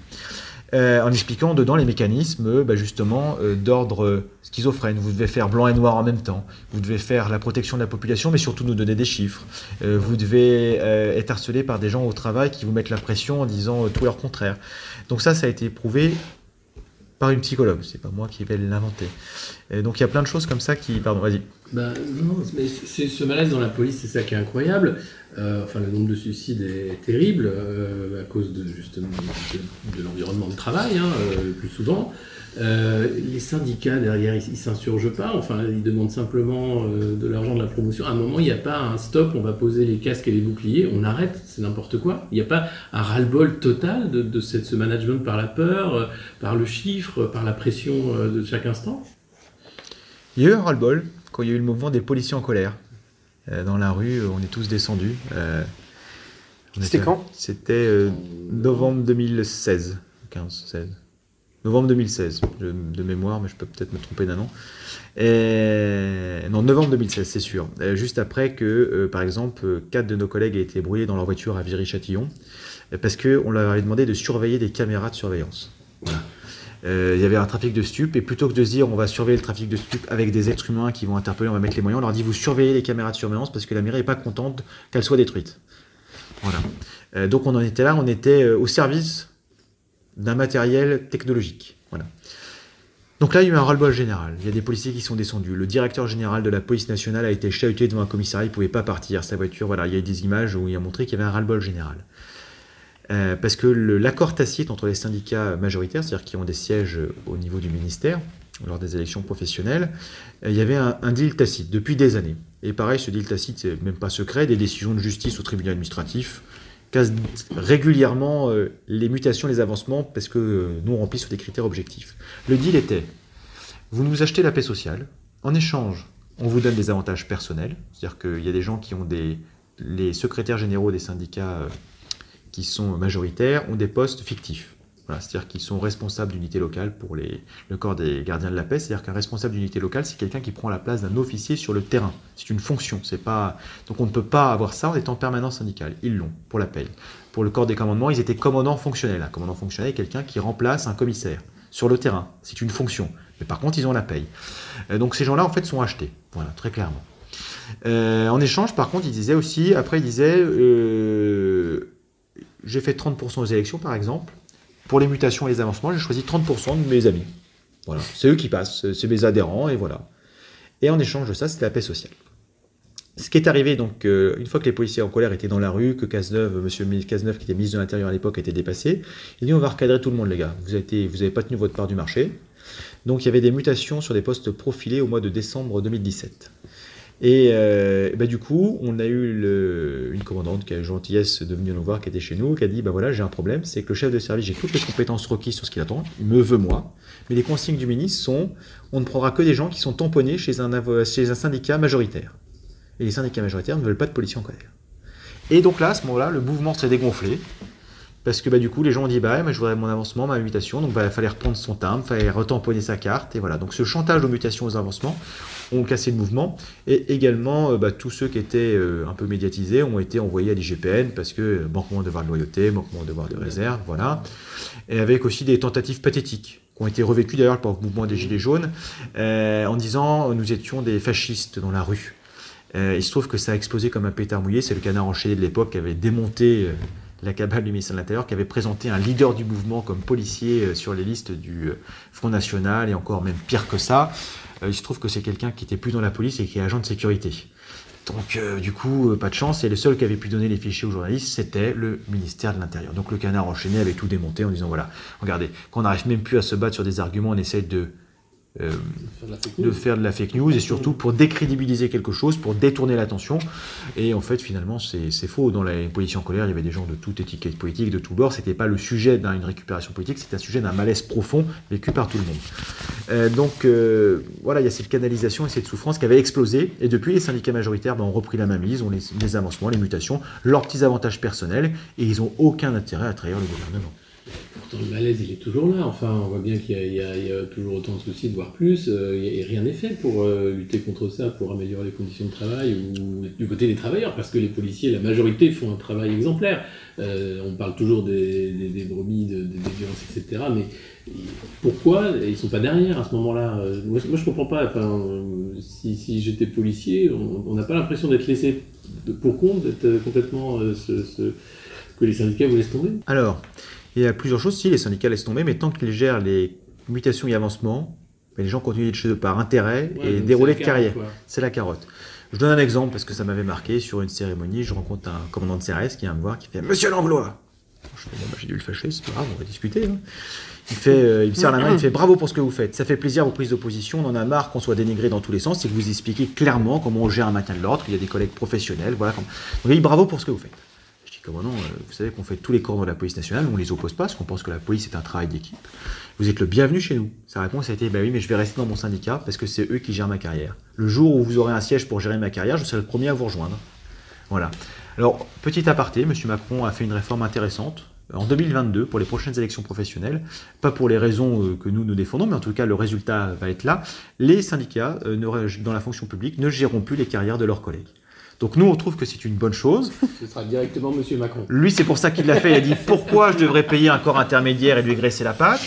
Euh, en expliquant dedans les mécanismes euh, bah, justement euh, d'ordre schizophrène. Vous devez faire blanc et noir en même temps. Vous devez faire la protection de la population, mais surtout nous donner des chiffres. Vous devez être harcelé par des gens au travail qui vous mettent la pression en disant tout leur contraire. Donc ça, ça a été prouvé par une psychologue. C'est pas moi qui vais l'inventer. Donc il y a plein de choses comme ça qui. Pardon, vas-y. Ben, non, mais ce malaise dans la police, c'est ça qui est incroyable. Euh, enfin, le nombre de suicides est terrible euh, à cause de justement de, de l'environnement de travail, hein, euh, le plus souvent. Euh, les syndicats derrière, ils, s'insurgent pas. Enfin, ils demandent simplement euh, de l'argent de la promotion. À un moment, il n'y a pas un stop. On va poser les casques et les boucliers. On arrête. C'est n'importe quoi. Il n'y a pas un ras-le-bol total de, de cette- ce management par la peur, euh, par le chiffre, par la pression euh, de chaque instant. Il y a eu un ras-le-bol quand il y a eu le mouvement des policiers en colère. Euh, dans la rue, on est tous descendus. Euh, C'était était- quand? C'était euh, novembre 2016. 15, 16. Novembre 2016, je- de mémoire, mais je peux peut-être me tromper d'un an. Non, novembre 2016, c'est sûr. Euh, juste après que, euh, par exemple, quatre de nos collègues aient été brûlés dans leur voiture à Viry-Châtillon, euh, parce qu'on leur avait demandé de surveiller des caméras de surveillance. Il y avait un trafic de stupes, et plutôt que de se dire on va surveiller le trafic de stupes avec des êtres humains qui vont interpeller, on va mettre les moyens, on leur dit vous surveillez les caméras de surveillance parce que la mairie n'est pas contente qu'elles soient détruites. Voilà. Donc on en était là, on était au service d'un matériel technologique. Voilà. Donc là, il y a eu un ras-le-bol général. Il y a des policiers qui sont descendus. Le directeur général de la police nationale a été chahuté devant un commissariat, il ne pouvait pas partir. Sa voiture, voilà, il y a eu des images où il a montré qu'il y avait un ras-le-bol général. Euh, parce que l'accord tacite entre les syndicats majoritaires, c'est-à-dire qui ont des sièges au niveau du ministère, lors des élections professionnelles, euh, il y avait un, un deal tacite depuis des années. Et pareil, ce deal tacite, c'est même pas secret, des décisions de justice au tribunal administratif cassent régulièrement euh, les mutations, les avancements, parce que euh, nous on remplit sur des critères objectifs. Le deal était, vous nous achetez la paix sociale, en échange, on vous donne des avantages personnels, c'est-à-dire qu'il y a des gens qui ont des... Les secrétaires généraux des syndicats euh, qui sont majoritaires ont des postes fictifs. C'est-à-dire qu'ils sont responsables d'unité locale pour le corps des gardiens de la paix. C'est-à-dire qu'un responsable d'unité locale, c'est quelqu'un qui prend la place d'un officier sur le terrain. C'est une fonction. C'est pas donc on ne peut pas avoir ça en étant permanent syndical. Ils l'ont pour la paye. Pour le corps des commandements, ils étaient commandants fonctionnels. Un commandant fonctionnel est quelqu'un qui remplace un commissaire sur le terrain. C'est une fonction. Mais par contre, ils ont la paye. Euh, donc ces gens-là, en fait, sont achetés. Voilà, très clairement. Euh, en échange, par contre, il disait aussi, après, il disait, euh, j'ai fait 30% aux élections, par exemple. Pour les mutations et les avancements, j'ai choisi 30% de mes amis. Voilà, c'est eux qui passent, c'est mes adhérents, et voilà. Et en échange de ça, c'était la paix sociale. Ce qui est arrivé, donc, euh, une fois que les policiers en colère étaient dans la rue, que Cazeneuve, monsieur Cazeneuve, qui était ministre de l'Intérieur à l'époque, était dépassé, il dit on va recadrer tout le monde, les gars. Vous n'avez vous avez pas tenu votre part du marché. Donc, il y avait des mutations sur des postes profilés au mois de décembre 2017. Et euh, bah, du coup, on a eu le, une commandante qui a eu gentillesse de venir nous voir, qui était chez nous, qui a dit bah voilà, j'ai un problème, c'est que le chef de service, j'ai toutes les compétences requises sur ce qu'il attend, il me veut moi, mais les consignes du ministre sont on ne prendra que des gens qui sont tamponnés chez un, syndicat majoritaire. Et les syndicats majoritaires ne veulent pas de policiers en colère. Et donc là, à ce moment-là, le mouvement s'est dégonflé. Parce que bah, du coup, les gens ont dit bah, je voudrais mon avancement, ma mutation. Donc bah, il fallait reprendre son timbre, fallait retamponner sa carte. Et voilà. Donc ce chantage de mutation aux avancements ont cassé le mouvement. Et également, euh, bah, tous ceux qui étaient euh, un peu médiatisés ont été envoyés à l'IGPN parce que euh, manquement de devoir de loyauté, manquement de devoir de réserve. Voilà. Et avec aussi des tentatives pathétiques qui ont été revécues d'ailleurs par le mouvement des Gilets jaunes en disant nous étions des fascistes dans la rue. Il se trouve que ça a explosé comme un pétard mouillé. C'est le canard enchaîné de l'époque qui avait démonté la cabale du ministère de l'Intérieur, qui avait présenté un leader du mouvement comme policier euh, sur les listes du Front National, et encore même pire que ça. il se trouve que c'est quelqu'un qui était plus dans la police et qui est agent de sécurité. Donc, du coup, pas de chance. Et le seul qui avait pu donner les fichiers aux journalistes, c'était le ministère de l'Intérieur. Donc, le canard enchaîné avait tout démonté en disant voilà, regardez, quand on n'arrive même plus à se battre sur des arguments, on essaie de euh, de faire de la fake news et surtout pour décrédibiliser quelque chose, pour détourner l'attention. Et en fait, finalement, c'est faux. Dans la position en colère, il y avait des gens de toute étiquette politique, de tous bords. C'était pas le sujet d'une récupération politique, c'était un sujet d'un malaise profond vécu par tout le monde. Euh, donc euh, voilà, il y a cette canalisation et cette souffrance qui avait explosé. Et depuis, les syndicats majoritaires ben, ont repris la mainmise, ont les, les avancements, les mutations, leurs petits avantages personnels, et ils n'ont aucun intérêt à trahir le gouvernement le malaise, il est toujours là. Enfin, on voit bien qu'il y, a toujours autant de soucis, de voir plus. Euh, et rien n'est fait pour euh, lutter contre ça, pour améliorer les conditions de travail ou du côté des travailleurs, parce que les policiers, la majorité, font un travail exemplaire. Euh, on parle toujours des, des, brebis, des violences, etc. Mais pourquoi ils sont pas derrière à ce moment-là? Moi, moi, je comprends pas. Si, j'étais policier, on n'a pas l'impression d'être laissé pour compte, d'être complètement que les syndicats vous laissent tomber. Alors. Il y a plusieurs choses. Si les syndicats laissent tomber, mais tant qu'ils gèrent les mutations et avancements, ben, les gens continuent d'être chez eux par intérêt et dérouler de carrière. C'est la carotte. Je donne un exemple parce que ça m'avait marqué sur une cérémonie. Je rencontre un commandant de CRS qui vient me voir qui fait Monsieur Langlois bah, J'ai dû le fâcher, c'est pas grave, on va discuter. Hein. Il, fait, euh, il me serre la main, il fait bravo pour ce que vous faites. Ça fait plaisir vos prises d'opposition. On en a marre qu'on soit dénigré dans tous les sens. Et que vous expliquez clairement comment on gère un maintien de l'ordre. Il y a des collègues professionnels. Voilà. Donc, il dit bravo pour ce que vous faites. Euh, vous savez qu'on fait tous les corps de la police nationale, on les oppose pas, parce qu'on pense que la police est un travail d'équipe. Vous êtes le bienvenu chez nous. Sa réponse a été, bah oui, mais je vais rester dans mon syndicat, parce que c'est eux qui gèrent ma carrière. Le jour où vous aurez un siège pour gérer ma carrière, je serai le premier à vous rejoindre. Voilà. Alors, petit aparté, M. Macron a fait une réforme intéressante en 2022 pour les prochaines élections professionnelles, pas pour les raisons euh, que nous nous défendons, mais en tout cas le résultat va être là. Les syndicats euh, dans la fonction publique ne géreront plus les carrières de leurs collègues. Donc nous, on trouve que c'est une bonne chose. (laughs) Ce sera directement M. Macron. Lui, c'est pour ça qu'il l'a fait. Il a dit pourquoi je devrais payer un corps intermédiaire et lui graisser la patte?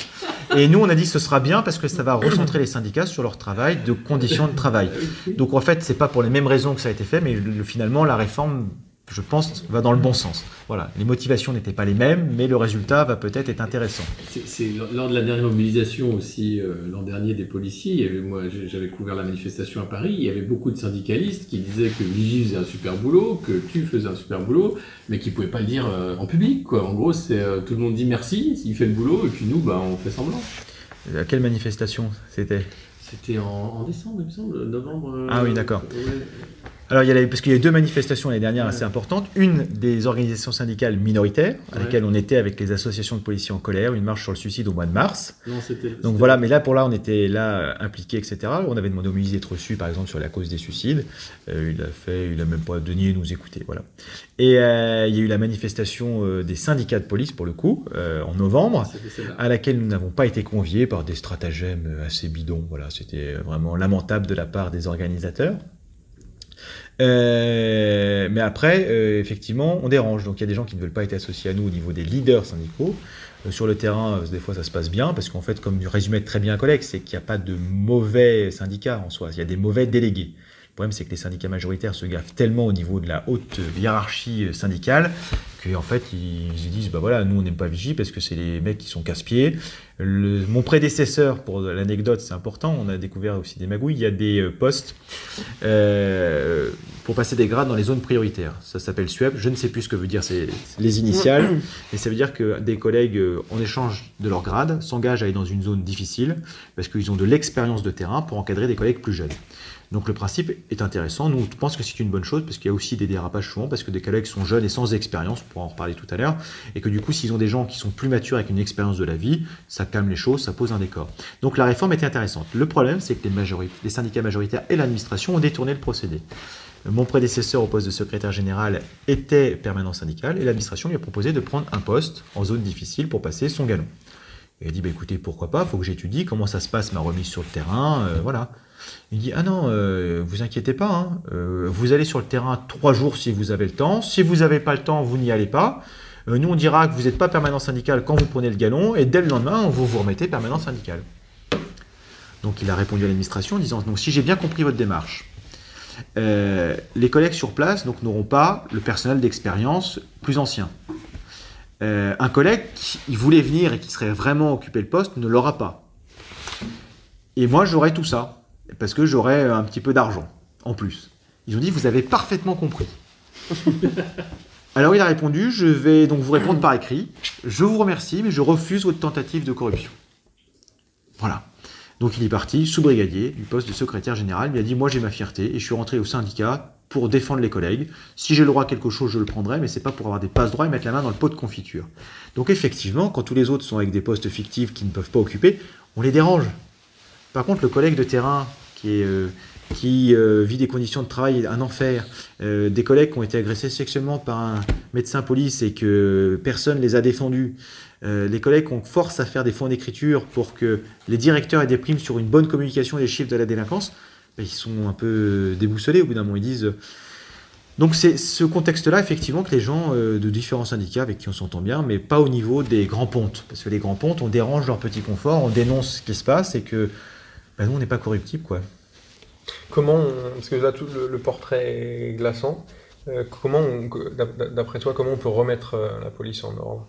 Et nous, on a dit ce sera bien parce que ça va recentrer les syndicats sur leur travail, de conditions de travail. Donc en fait, c'est pas pour les mêmes raisons que ça a été fait, mais finalement, la réforme je pense, va dans le bon sens. Voilà, les motivations n'étaient pas les mêmes, mais le résultat va peut-être être intéressant. C'est lors de la dernière mobilisation aussi, euh, l'an dernier, des policiers, moi j'avais couvert la manifestation à Paris, il y avait beaucoup de syndicalistes qui disaient que Vigie faisait un super boulot, que tu faisais un super boulot, mais qui ne pouvaient pas le dire euh, en public. Quoi. En gros, c'est euh, tout le monde dit merci, il fait le boulot, et puis nous, bah, on fait semblant. À quelle manifestation c'était? C'était en, décembre, il me semble, novembre. ah oui, d'accord. Alors, il y a la- parce qu'il y a eu deux manifestations l'année dernière assez importantes. Une des organisations syndicales minoritaires, à Ouais. laquelle on était avec les associations de policiers en colère, une marche sur le suicide au mois de mars. Non. Donc voilà, mais là pour là, on était là euh, impliqués, etc. On avait demandé au ministre d'être reçu, par exemple, sur la cause des suicides. Euh, il a fait, il a même pas daigné nous écouter, voilà. Et euh, il y a eu la manifestation euh, des syndicats de police pour le coup en novembre, celle-là. à laquelle nous n'avons pas été conviés par des stratagèmes assez bidons. Voilà, c'était vraiment lamentable de la part des organisateurs. Euh, mais après, euh, effectivement, on dérange. Donc il y a des gens qui ne veulent pas être associés à nous au niveau des leaders syndicaux. Euh, sur le terrain, des fois, ça se passe bien, parce qu'en fait, comme résumait très bien un collègue, c'est qu'il n'y a pas de mauvais syndicats en soi, il y a des mauvais délégués. Le problème, c'est que les syndicats majoritaires se gaffent tellement au niveau de la haute hiérarchie syndicale qu'en fait, ils se disent, bah voilà, nous, on n'aime pas Vigie parce que c'est les mecs qui sont casse-pieds. Mon prédécesseur, pour l'anecdote, c'est important, on a découvert aussi des magouilles, il y a des euh, postes euh, pour passer des grades dans les zones prioritaires. Ça s'appelle SUEP, je ne sais plus ce que veut dire c'est les initiales, (coughs) mais ça veut dire que des collègues, euh, en échange de leur grade, s'engagent à aller dans une zone difficile parce qu'ils ont de l'expérience de terrain pour encadrer des collègues plus jeunes. Donc le principe est intéressant. Nous, on pense que c'est une bonne chose parce qu'il y a aussi des dérapages souvent parce que des collègues sont jeunes et sans expérience, on pourra en reparler tout à l'heure, et que du coup, s'ils ont des gens qui sont plus matures avec une expérience de la vie, ça calme les choses, ça pose un décor. Donc la réforme était intéressante. Le problème, c'est que les, les syndicats majoritaires et l'administration ont détourné le procédé. Mon prédécesseur au poste de secrétaire général était permanent syndical et l'administration lui a proposé de prendre un poste en zone difficile pour passer son galon. Il a dit bah, écoutez, pourquoi pas, faut que j'étudie comment ça se passe ma remise sur le terrain, euh, voilà. Il dit ah non, euh, vous inquiétez pas, hein, euh, vous allez sur le terrain trois jours si vous avez le temps. Si vous n'avez pas le temps, vous n'y allez pas. Euh, nous on dira que vous n'êtes pas permanent syndical quand vous prenez le galon et dès le lendemain vous vous remettez permanent syndical. Donc il a répondu à l'administration en disant donc si j'ai bien compris votre démarche, les collègues sur place donc n'auront pas le personnel d'expérience plus ancien. Un collègue qui voulait venir et qui serait vraiment occupé le poste ne l'aura pas. Et moi, j'aurai tout ça, parce que j'aurai un petit peu d'argent en plus. Ils ont dit, vous avez parfaitement compris. (laughs) Alors il a répondu, je vais donc vous répondre par écrit. Je vous remercie, mais je refuse votre tentative de corruption. Voilà. Donc il est parti, sous-brigadier du poste de secrétaire général. Il a dit, moi j'ai ma fierté et je suis rentré au syndicat pour défendre les collègues. Si j'ai le droit à quelque chose, je le prendrai, mais c'est pas pour avoir des passe droits et mettre la main dans le pot de confiture. Donc effectivement, quand tous les autres sont avec des postes fictifs qu'ils ne peuvent pas occuper, on les dérange. Par contre, le collègue de terrain qui, euh, euh, vit des conditions de travail, un enfer, euh, des collègues qui ont été agressés sexuellement par un médecin police et que personne les a défendus, les collègues qu'on force à faire des fonds d'écriture pour que les directeurs aient des primes sur une bonne communication des chiffres de la délinquance, ben, ils sont un peu déboussolés au bout d'un moment. Ils disent. Donc c'est ce contexte-là, effectivement, que les gens de différents syndicats avec qui on s'entend bien, mais pas au niveau des grands pontes. Parce que les grands pontes, on dérange leur petit confort, on dénonce ce qui se passe et que ben, nous, on n'est pas corruptible, quoi. Comment, on- parce que là tout le, le portrait est glaçant, euh, comment, d'après toi, comment on peut remettre euh, la police en ordre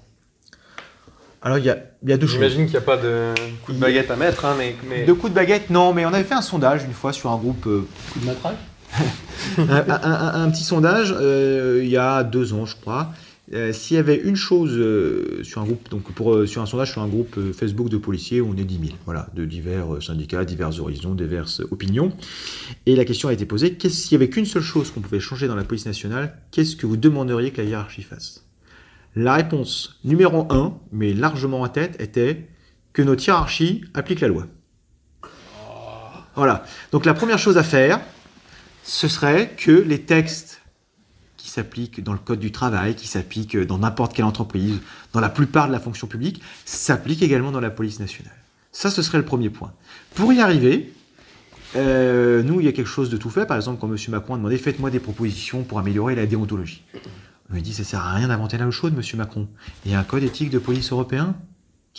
Alors, il y a, il y a deux choses. J'imagine qu'il n'y a pas de coup de baguette à mettre, hein, mais, mais... De coups de baguette, non, mais on avait fait un sondage une fois sur un groupe, euh, Coup de matraque? (laughs) Un, un- un- un petit sondage euh, il y a deux ans, je crois. Euh, S'il y avait une chose euh, sur un groupe, donc euh, sur un sondage sur un groupe Facebook de policiers, on est 10 000, voilà, de divers syndicats, divers horizons, diverses opinions. Et la question a été posée s'il y avait qu'une seule chose qu'on pouvait changer dans la police nationale, qu'est-ce que vous demanderiez que la hiérarchie fasse? La réponse numéro un, mais largement en tête, était que notre hiérarchie applique la loi. Voilà. Donc la première chose à faire, ce serait que les textes qui s'appliquent dans le code du travail, qui s'appliquent dans n'importe quelle entreprise, dans la plupart de la fonction publique, s'appliquent également dans la police nationale. Ça, ce serait le premier point. Pour y arriver, euh, nous, il y a quelque chose de tout fait. Par exemple, quand M. Macron a demandé faites-moi des propositions pour améliorer la déontologie. On lui dit ça sert à rien d'inventer la chaude, M. Macron. Il y a un code éthique de police européen?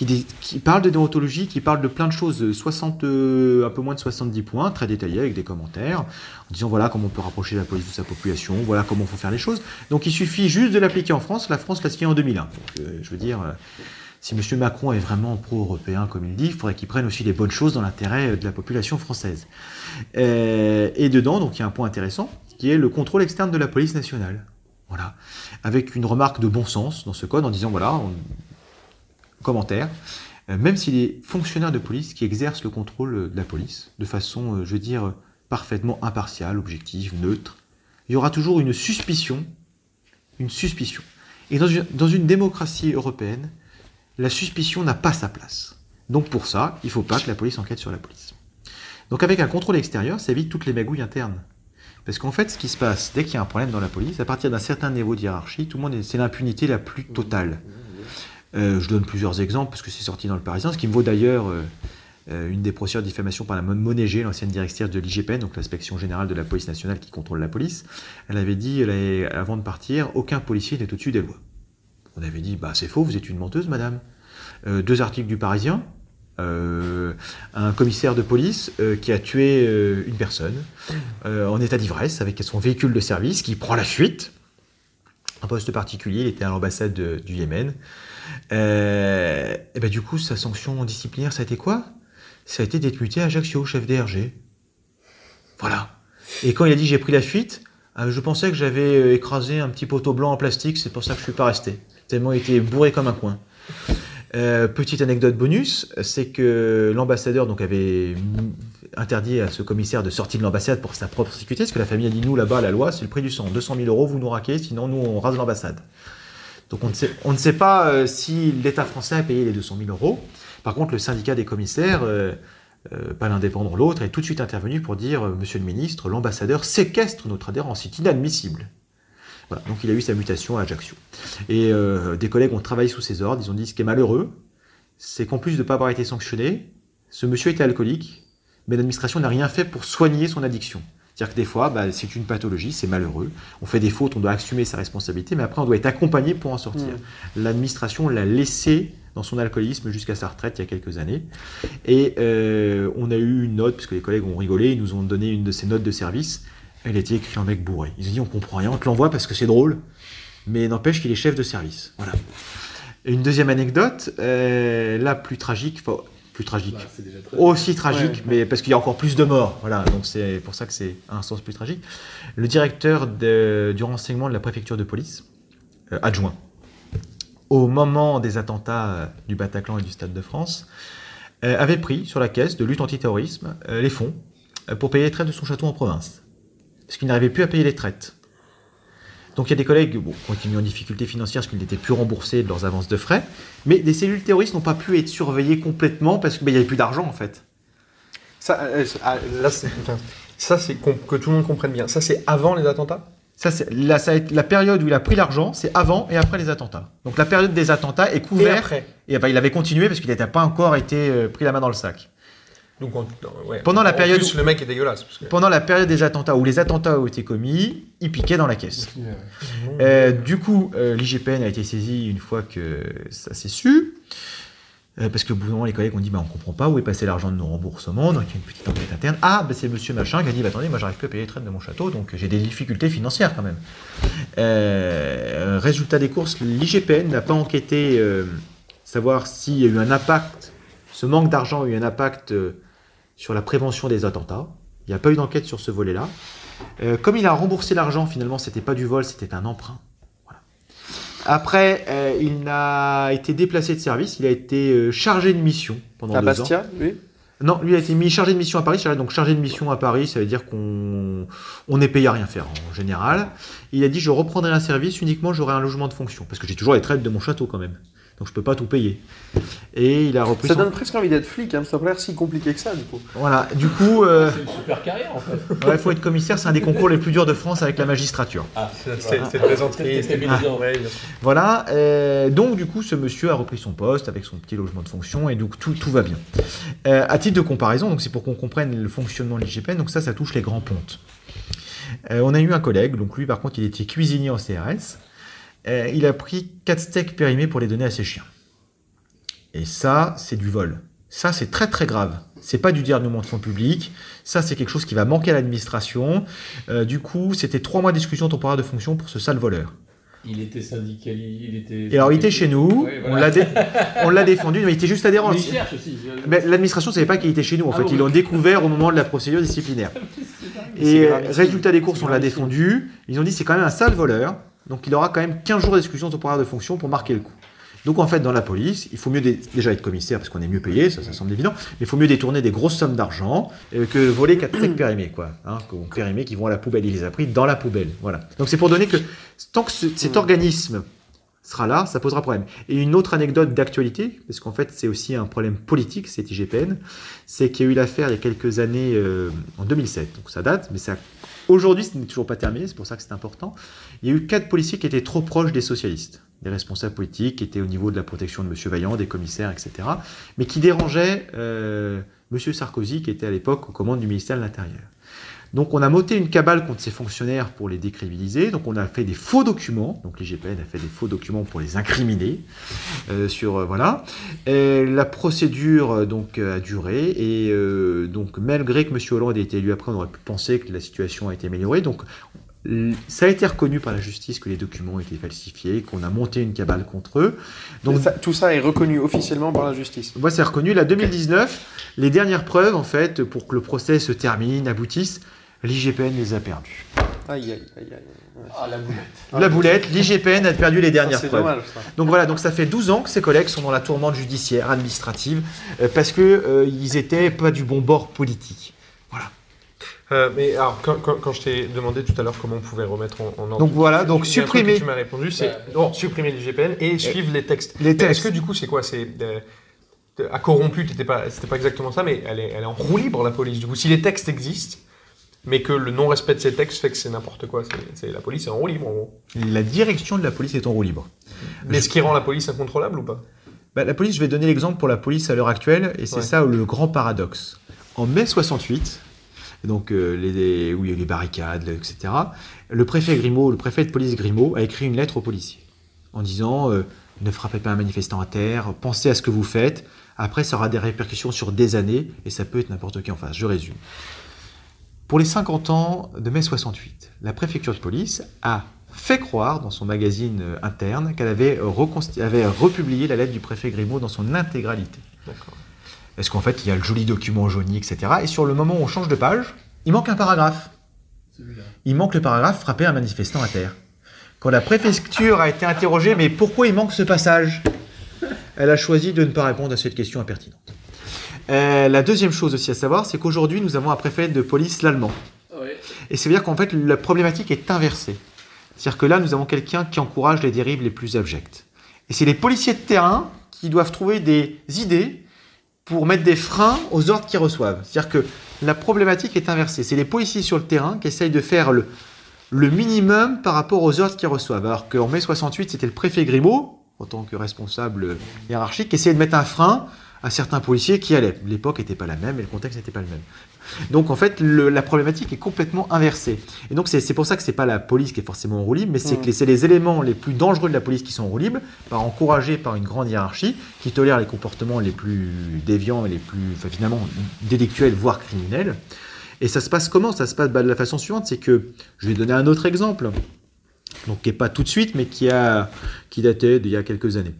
Qui, parle de déontologie, qui parle de plein de choses, 60, euh, un peu moins de 70 points, très détaillés avec des commentaires, en disant voilà comment on peut rapprocher la police de sa population, voilà comment il faut faire les choses. Donc il suffit juste de l'appliquer en France. La France l'a signé en 2001. Donc, euh, je veux dire, euh, si M. Macron est vraiment pro-européen comme il dit, il faudrait qu'il prenne aussi les bonnes choses dans l'intérêt euh, de la population française. Euh, et dedans, donc il y a un point intéressant, qui est le contrôle externe de la police nationale. Voilà. Avec une remarque de bon sens dans ce code en disant voilà, on- commentaire, euh, même si les fonctionnaires de police qui exercent le contrôle euh, de la police de façon, euh, je veux dire, parfaitement impartiale, objective, neutre, il y aura toujours une suspicion. Une suspicion. Et dans une, dans une démocratie européenne, la suspicion n'a pas sa place. Donc pour ça, il ne faut pas que la police enquête sur la police. Donc avec un contrôle extérieur, ça évite toutes les magouilles internes. Parce qu'en fait, ce qui se passe, dès qu'il y a un problème dans la police, à partir d'un certain niveau de hiérarchie, tout le monde est, c'est l'impunité la plus totale. Euh, je donne plusieurs exemples parce que c'est sorti dans le Parisien, ce qui me vaut d'ailleurs euh, euh, une des procédures de diffamation par la Monnet G, l'ancienne directrice de l'IGPN, donc l'inspection générale de la police nationale qui contrôle la police. Elle avait dit, avant de partir, aucun policier n'est au-dessus des lois. On avait dit, bah c'est faux, vous êtes une menteuse, madame. Deux articles du Parisien, un commissaire de police qui a tué une personne en état d'ivresse avec son véhicule de service qui prend la fuite. Un poste particulier, il était à l'ambassade de- du Yémen. Euh, et ben du coup, sa sanction disciplinaire, ça a été quoi? Ça a été d'être muté Ajaccio, chef DRG. Voilà. Et quand il a dit j'ai pris la fuite, euh, je pensais que j'avais euh, écrasé un petit poteau blanc en plastique, c'est pour ça que je suis pas resté. Tellement il était bourré comme un coin. Petite anecdote bonus, c'est que l'ambassadeur donc avait interdit à ce commissaire de sortir de l'ambassade pour sa propre sécurité, parce que la famille a dit nous là-bas la loi c'est le prix du sang, 200 000 euros vous nous raquez, sinon nous on rase l'ambassade. Donc on ne sait, pas euh, si l'État français a payé les 200 000 euros. Par contre le syndicat des commissaires, euh, euh, pas l'un dépendant de l'autre, est tout de suite intervenu pour dire Monsieur le ministre, l'ambassadeur séquestre notre adhérent, c'est inadmissible. Voilà, donc il a eu sa mutation à Ajaccio. Et des collègues ont travaillé sous ses ordres. Ils ont dit ce qui est malheureux, c'est qu'en plus de ne pas avoir été sanctionné, ce monsieur était alcoolique, mais l'administration n'a rien fait pour soigner son addiction. C'est-à-dire que des fois, bah, c'est une pathologie, c'est malheureux. On fait des fautes, on doit assumer sa responsabilité, mais après, on doit être accompagné pour en sortir. L'administration l'a laissé dans son alcoolisme jusqu'à sa retraite il y a quelques années. Et euh, on a eu une note, parce que les collègues ont rigolé, ils nous ont donné une de ces notes de service. Elle était écrite en mec bourré. Ils ont dit on comprend rien, on te l'envoie parce que c'est drôle, mais n'empêche qu'il est chef de service. Voilà. Une deuxième anecdote, euh, là plus tragique, plus tragique, Bah, c'est déjà très aussi tragique, Ouais. mais parce qu'il y a encore plus de morts. Voilà, donc c'est pour ça que c'est un sens plus tragique. Le directeur de- du renseignement de la préfecture de police, euh, adjoint, au moment des attentats euh, du Bataclan et du Stade de France, euh, avait pris sur la caisse de lutte antiterrorisme euh, les fonds pour payer les traites de son château en province. Parce qu'il n'arrivait plus à payer les traites. Donc il y a des collègues bon, qui ont été mis en difficulté financière parce qu'ils n'étaient plus remboursés de leurs avances de frais, mais les cellules terroristes n'ont pas pu être surveillées complètement parce qu'il n'y avait plus d'argent en fait. Ça, euh, ah, là, c'est- ça, que tout le monde comprenne bien. Ça, c'est avant les attentats? Ça, la, ça a été- la période où il a pris l'argent, c'est avant et après les attentats. Donc la période des attentats est Et couverte. après? Et, ben, il avait continué parce qu'il n'était pas encore été euh, pris la main dans le sac. Donc, on- ouais. Pendant la En période plus, où- le mec est dégueulasse. Parce que... Pendant la période des attentats où les attentats ont été commis, il piquait dans la caisse. Euh, du coup, euh, l'IGPN a été saisi une fois que ça s'est su. Euh, parce que au bout d'un moment, les collègues ont dit bah, on comprend pas où est passé l'argent de nos remboursements, donc il y a une petite enquête interne. Ah, bah, c'est monsieur machin qui a dit bah, attendez, moi j'arrive plus à payer les traites de mon château, donc j'ai des difficultés financières quand même. Euh, résultat des courses, l'IGPN n'a pas enquêté euh, savoir s'il y a eu un impact, ce manque d'argent a eu un impact euh, sur la prévention des attentats. Il n'y a pas eu d'enquête sur ce volet-là. Euh, comme il a remboursé l'argent, finalement, c'était pas du vol, c'était un emprunt. Voilà. Après, euh, il n'a été déplacé de service, il a été euh, chargé de mission pendant À deux ans. Bastia, oui. Non, lui a été mis chargé de mission à Paris. Donc chargé de mission à Paris, ça veut dire qu'on on est payé à rien faire en général. Il a dit je reprendrai un service uniquement j'aurai un logement de fonction parce que j'ai toujours les traites de mon château quand même. Donc je peux pas tout payer. Et il a repris Ça son- donne presque envie d'être flic, hein, ça n'a pas l'air si compliqué que ça, du coup. Voilà. Du coup, euh, C'est une super carrière en fait. il faut être commissaire. C'est un des concours les plus durs de France avec la magistrature. Ah, C'est. T'étais mis dedans. Ouais. Voilà. euh, donc du coup, ce monsieur a repris son poste avec son petit logement de fonction et donc tout, tout va bien. Euh, à titre de comparaison, donc c'est pour qu'on comprenne le fonctionnement de l'IGPN. Donc ça, ça touche les grands pontes. Euh, on a eu un collègue, donc lui par contre, il était cuisinier en CRS. Euh, il a pris 4 steaks périmés pour les donner à ses chiens. Et ça, c'est du vol. Ça, c'est très très grave. C'est pas du discernement de fonds publics. Ça, c'est quelque chose qui va manquer à l'administration. Euh, du coup, c'était trois mois d'exclusion temporaire de fonction pour ce sale voleur. Il était syndicalisé. Il était. Et alors, il était chez nous, Ouais, on l'a dé- on l'a défendu, mais il était juste adhérent. Mais il cherche aussi. Mais L'administration ne savait pas qu'il était chez nous, en Ah fait. bon, Ils l'ont découvert au moment de la procédure disciplinaire. (laughs) Et résultat des courses, on l'a défendu. Ils ont dit c'est quand même un sale voleur, donc il aura quand même 15 jours d'exclusion temporaire de fonction pour marquer le coup. Donc en fait, dans la police, il faut mieux déjà être commissaire parce qu'on est mieux payé, ça, ça semble évident, mais il faut mieux détourner des grosses sommes d'argent euh, que voler quatre trucs périmés, quoi. Hein, périmés qui vont à la poubelle. Il les a pris dans la poubelle. Voilà. Donc c'est pour donner que tant que cet organisme sera là, ça posera problème. Et une autre anecdote d'actualité, parce qu'en fait c'est aussi un problème politique, cet IGPN, c'est qu'il y a eu l'affaire il y a quelques années, euh, en 2007, donc ça date, mais ça Aujourd'hui, ce n'est toujours pas terminé, c'est pour ça que c'est important. Il y a eu quatre policiers qui étaient trop proches des socialistes, des responsables politiques qui étaient au niveau de la protection de M. Vaillant, des commissaires, etc., mais qui dérangeaient euh, M. Sarkozy, qui était à l'époque aux commandes du ministère de l'Intérieur. Donc on a monté une cabale contre ces fonctionnaires pour les décrédibiliser. Donc on a fait des faux documents. Donc l'IGPN a fait des faux documents pour les incriminer. Euh, sur euh, voilà. la procédure euh, donc a duré et donc malgré que M. Hollande ait été élu après, on aurait pu penser que la situation a été améliorée. Donc ça a été reconnu par la justice que les documents étaient falsifiés, qu'on a monté une cabale contre eux. Donc tout ça est reconnu officiellement par la justice. Moi, c'est reconnu. La 2019, les dernières preuves, en fait, pour que le procès se termine, aboutisse, l'IGPN les a perdues. Aïe, aïe, aïe, aïe. Ah, la boulette. La boulette, l'IGPN a perdu les dernières preuves. Dommage, ça. Donc voilà, donc ça fait 12 ans que ses collègues sont dans la tourmente judiciaire, administrative, euh, parce qu'ils euh, ils étaient pas du bon bord politique. Euh, mais alors, quand, quand, quand je t'ai demandé tout à l'heure comment on pouvait remettre en, en ordre. Donc voilà, donc truc supprimer. que Tu m'as répondu, c'est non, supprimer l'IGPN et suivre les textes. Les textes. Est-ce que du coup, c'est quoi C'est euh, à corrompu, t'étais pas, c'était pas exactement ça, mais elle est, elle est en roue libre la police. Du coup, si les textes existent, mais que le non-respect de ces textes fait que c'est n'importe quoi, c'est, la police est en roue libre en gros. La direction de la police est en roue libre. Mais ce qui rend la police incontrôlable ou pas? Bah, la police, je vais donner l'exemple pour la police à l'heure actuelle, et c'est Ouais. ça le grand paradoxe. En mai 68, donc euh, les, où il y a eu les barricades, etc., le préfet Grimaud, le préfet de police Grimaud, a écrit une lettre aux policiers en disant euh, ne frappez pas un manifestant à terre, pensez à ce que vous faites. Après, ça aura des répercussions sur des années, et ça peut être n'importe qui en face. Je résume. Pour les 50 ans de mai 68, la préfecture de police a fait croire dans son magazine euh, interne qu'elle avait, avait republié la lettre du préfet Grimaud dans son intégralité. D'accord. Parce qu'en fait, il y a le joli document jauni, etc. Et sur le moment où on change de page, il manque un paragraphe. Il manque le paragraphe frapper un manifestant à terre. Quand la préfecture a été interrogée, mais pourquoi il manque ce passage? Elle a choisi de ne pas répondre à cette question impertinente. Euh, la deuxième chose aussi à savoir, c'est qu'aujourd'hui, nous avons un préfet de police l'allemand. Et c'est dire qu'en fait, la problématique est inversée. C'est-à-dire que là, nous avons quelqu'un qui encourage les dérives les plus abjectes. Et c'est les policiers de terrain qui doivent trouver des idées pour mettre des freins aux ordres qu'ils reçoivent. C'est-à-dire que la problématique est inversée. C'est les policiers sur le terrain qui essayent de faire le, minimum par rapport aux ordres qu'ils reçoivent. Alors qu'en mai 68, c'était le préfet Grimaud, en tant que responsable hiérarchique, qui essayait de mettre un frein à certains policiers qui allaient. L'époque n'était pas la même et le contexte n'était pas le même. Donc en fait, le- la problématique est complètement inversée. Et donc c'est pour ça que c'est pas la police qui est forcément en roue libre, mais c'est Mm. que c'est les éléments les plus dangereux de la police qui sont en roue libre, par encouragés par une grande hiérarchie qui tolère les comportements les plus déviants et les plus enfin, finalement délictuels, voire criminels. Et ça se passe comment? Ça se passe bah, de la façon suivante, c'est que je vais donner un autre exemple, donc qui n'est pas tout de suite, mais qui a qui datait d'il y a quelques années.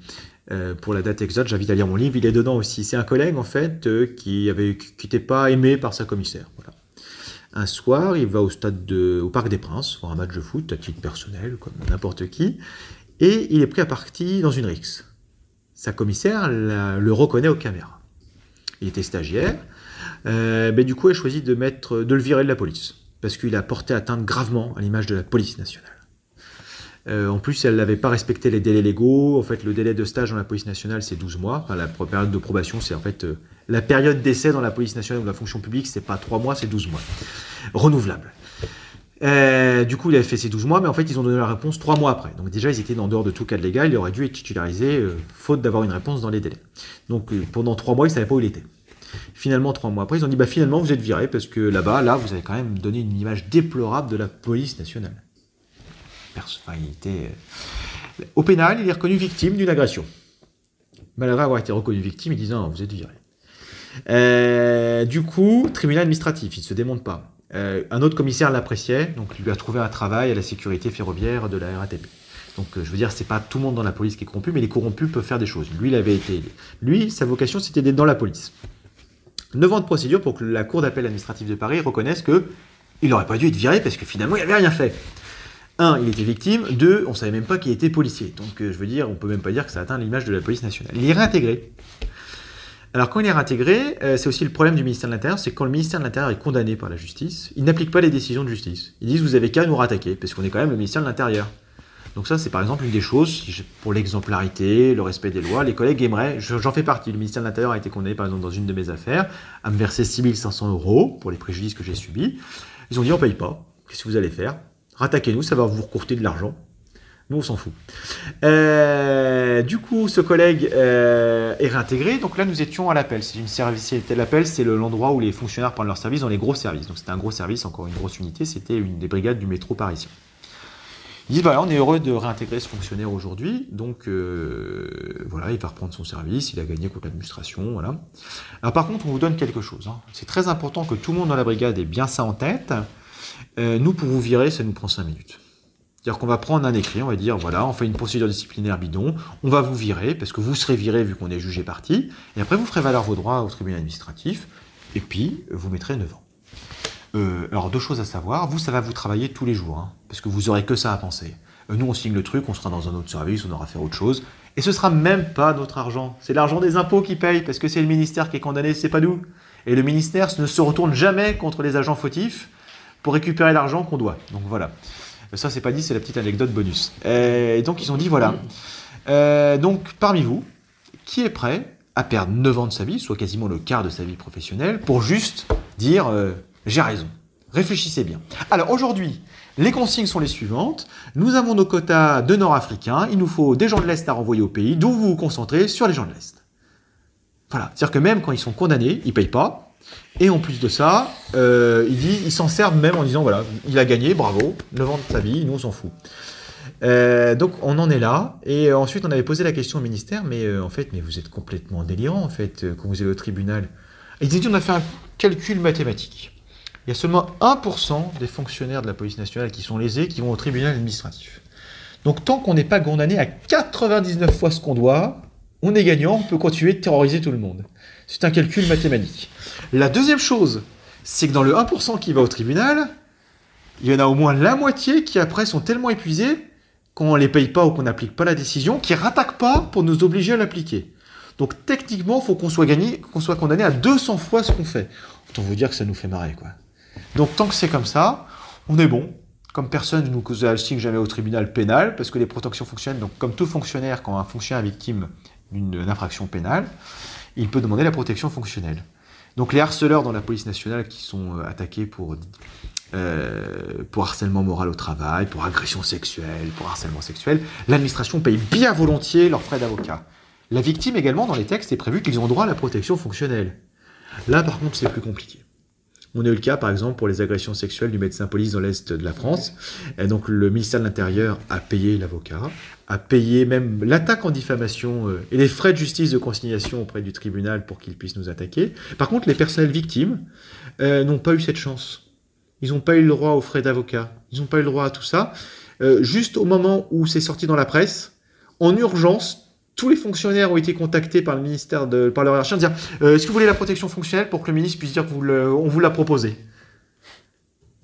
Euh, pour la date exacte, j'invite à lire mon livre, il est dedans aussi. C'est un collègue en fait euh, qui n'était pas aimé par sa commissaire. Un soir, il va au stade de, au Parc des Princes voir un match de foot à titre personnel, comme n'importe qui, et il est pris à partie dans une rixe. Sa commissaire le reconnaît aux caméras. Il était stagiaire, euh, mais du coup, elle choisit de mettre, de le virer de la police parce qu'il a porté atteinte gravement à l'image de la police nationale. Euh, en plus, elle n'avait pas respecté les délais légaux. En fait, le délai de stage dans la police nationale, c'est 12 mois. Enfin, la période de probation, c'est en fait euh, la période d'essai dans la police nationale ou la fonction publique, c'est pas 3 mois, c'est 12 mois. Renouvelable. Euh, du coup, il avait fait ses 12 mois, mais en fait, ils ont donné la réponse 3 mois après. Donc déjà, ils étaient en dehors de tout cadre légal. Il aurait dû être titularisé, faute d'avoir une réponse dans les délais. Donc pendant 3 mois, ils ne savaient pas où il était. Finalement, 3 mois après, ils ont dit, bah finalement, vous êtes viré, parce que là-bas, là, vous avez quand même donné une image déplorable de la police nationale. Il euh, Au pénal, il est reconnu victime d'une agression. Malgré avoir été reconnu victime, disent non, vous êtes viré. Euh, du coup, tribunal administratif, il ne se démonte pas. Euh, un autre commissaire l'appréciait, donc il lui a trouvé un travail à la sécurité ferroviaire de la RATP. Donc je veux dire, c'est pas tout le monde dans la police qui est corrompu, mais les corrompus peuvent faire des choses. Lui, il avait été. Lui, sa vocation, c'était d'être dans la police. Neuf ans de procédure pour que la Cour d'appel administrative de Paris reconnaisse que il n'aurait pas dû être viré parce que finalement, il n'avait rien fait. Un, il était victime. Deux, on savait même pas qu'il était policier. Donc, euh, je veux dire, on peut même pas dire que ça atteint l'image de la police nationale. Il est réintégré. Alors, quand il est réintégré, euh, c'est aussi le problème du ministère de l'Intérieur, c'est quand le ministère de l'Intérieur est condamné par la justice, il n'applique pas les décisions de justice. Ils disent, vous avez qu'à nous rattaquer, parce qu'on est quand même le ministère de l'Intérieur. Donc ça, c'est par exemple une des choses, pour l'exemplarité, le respect des lois, les collègues aimeraient, je- j'en fais partie, le ministère de l'Intérieur a été condamné par exemple dans une de mes affaires à me verser 6500 euros pour les préjudices que j'ai subis. Ils ont dit on paye pas, qu'est-ce que vous allez faire? Rattaquez-nous, ça va vous recourter de l'argent. Nous, on s'en fout. Euh, du coup, ce collègue euh, est réintégré. Donc là, nous étions à l'appel. C'est une. L'appel, c'est le- l'endroit où les fonctionnaires prennent leur service dans les gros services. Donc c'était un gros service, encore une grosse unité. C'était une des brigades du métro parisien. Ils disent voilà, on est heureux de réintégrer ce fonctionnaire aujourd'hui. Donc euh, voilà, il va reprendre son service. Il a gagné contre l'administration. Voilà. Alors par contre, on vous donne quelque chose. hein. C'est très important que tout le monde dans la brigade ait bien ça en tête. Euh, nous, pour vous virer, ça nous prend 5 minutes. C'est-à-dire qu'on va prendre un écrit, on va dire, voilà, on fait une procédure disciplinaire bidon, on va vous virer, parce que vous serez viré vu qu'on est jugé parti, et après vous ferez valoir vos droits au tribunal administratif, et puis vous mettrez 9 ans. Euh, alors deux choses à savoir, vous ça va vous travailler tous les jours, hein, parce que vous aurez que ça à penser. Euh, nous on signe le truc, on sera dans un autre service, on aura fait autre chose, et ce sera même pas notre argent, c'est l'argent des impôts qui paye, parce que c'est le ministère qui est condamné, c'est pas nous. Et le ministère ne se retourne jamais contre les agents fautifs pour récupérer l'argent qu'on doit. Donc voilà. Ça, c'est pas dit, c'est la petite anecdote bonus. Et donc, ils ont dit voilà. Euh, donc, parmi vous, qui est prêt à perdre 9 ans de sa vie, soit quasiment le quart de sa vie professionnelle, pour juste dire euh, j'ai raison Réfléchissez bien. Alors, aujourd'hui, les consignes sont les suivantes. Nous avons nos quotas de Nord-Africains. Il nous faut des gens de l'Est à renvoyer au pays, d'où vous vous concentrez sur les gens de l'Est. Voilà. C'est-à-dire que même quand ils sont condamnés, ils payent pas. Et en plus de ça, euh, il dit, s'en servent même en disant voilà, il a gagné, bravo, 9 ans de sa vie, nous on s'en fout. Euh, donc on en est là. Et ensuite on avait posé la question au ministère, mais euh, en fait, mais vous êtes complètement délirant en fait quand vous allez au tribunal. Ils dit on a fait un calcul mathématique. Il y a seulement 1% des fonctionnaires de la police nationale qui sont lésés qui vont au tribunal administratif. Donc tant qu'on n'est pas condamné à 99 fois ce qu'on doit, on est gagnant, on peut continuer de terroriser tout le monde. C'est un calcul mathématique. La deuxième chose, c'est que dans le 1% qui va au tribunal, il y en a au moins la moitié qui après sont tellement épuisés qu'on ne les paye pas ou qu'on n'applique pas la décision, qui ne rattaquent pas pour nous obliger à l'appliquer. Donc techniquement, il faut qu'on soit gagné, qu'on soit condamné à 200 fois ce qu'on fait. Autant vous dire que ça nous fait marrer, quoi. Donc tant que c'est comme ça, on est bon. Comme personne ne nous cause signe jamais au tribunal pénal, parce que les protections fonctionnent. Donc comme tout fonctionnaire, quand un fonctionnaire est victime d'une infraction pénale, il peut demander la protection fonctionnelle. Donc les harceleurs dans la police nationale qui sont euh, attaqués pour, euh, pour harcèlement moral au travail, pour agression sexuelle, pour harcèlement sexuel, l'administration paye bien volontiers leurs frais d'avocat. La victime également, dans les textes, est prévu qu'ils ont droit à la protection fonctionnelle. Là, par contre, c'est plus compliqué. On a eu le cas, par exemple, pour les agressions sexuelles du médecin police dans l'Est de la France. Et donc, le ministère de l'Intérieur a payé l'avocat, a payé même l'attaque en diffamation euh, et les frais de justice de consignation auprès du tribunal pour qu'il puisse nous attaquer. Par contre, les personnels victimes euh, n'ont pas eu cette chance. Ils n'ont pas eu le droit aux frais d'avocat. Ils n'ont pas eu le droit à tout ça. Euh, juste au moment où c'est sorti dans la presse, en urgence, tous les fonctionnaires ont été contactés par le ministère de, par leur hiérarchie en disant euh, Est-ce que vous voulez la protection fonctionnelle pour que le ministre puisse dire qu'on vous l'a proposé?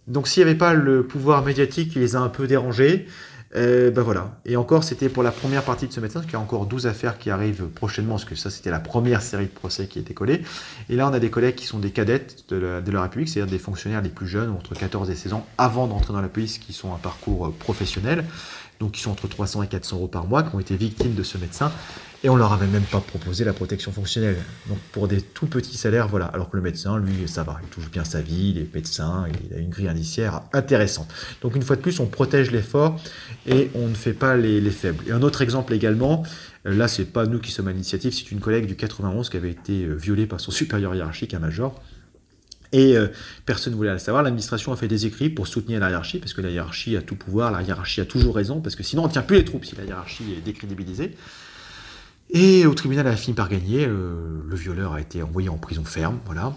Donc, s'il n'y avait pas le pouvoir médiatique qui les a un peu dérangés, euh, ben voilà. Et encore, c'était pour la première partie de ce médecin, parce qu'il y a encore 12 affaires qui arrivent prochainement, parce que ça, c'était la première série de procès qui était collée. Et là, on a des collègues qui sont des cadettes de la, de la République, c'est-à-dire des fonctionnaires les plus jeunes, entre 14 et 16 ans, avant d'entrer dans la police, qui sont un parcours euh, professionnel, donc qui sont entre 300 et 400 euros par mois, qui ont été victimes de ce médecin. Et on leur avait même pas proposé la protection fonctionnelle. Donc pour des tout petits salaires, voilà. Alors que le médecin, lui, ça va, il touche bien sa vie, il est médecin, il a une grille indiciaire intéressante. Donc une fois de plus, on protège les forts et on ne fait pas les, les faibles. Et un autre exemple également, euh, là c'est pas nous qui sommes à l'initiative, c'est une collègue du 91 qui avait été euh, violée par son supérieur hiérarchique, un major. Et euh, personne ne voulait le savoir. L'administration a fait des écrits pour soutenir la hiérarchie, parce que la hiérarchie a tout pouvoir, la hiérarchie a toujours raison, parce que sinon on ne tient plus les troupes si la hiérarchie est décrédibilisée. Et au tribunal, elle a fini par gagner. Euh, le violeur a été envoyé en prison ferme. Voilà.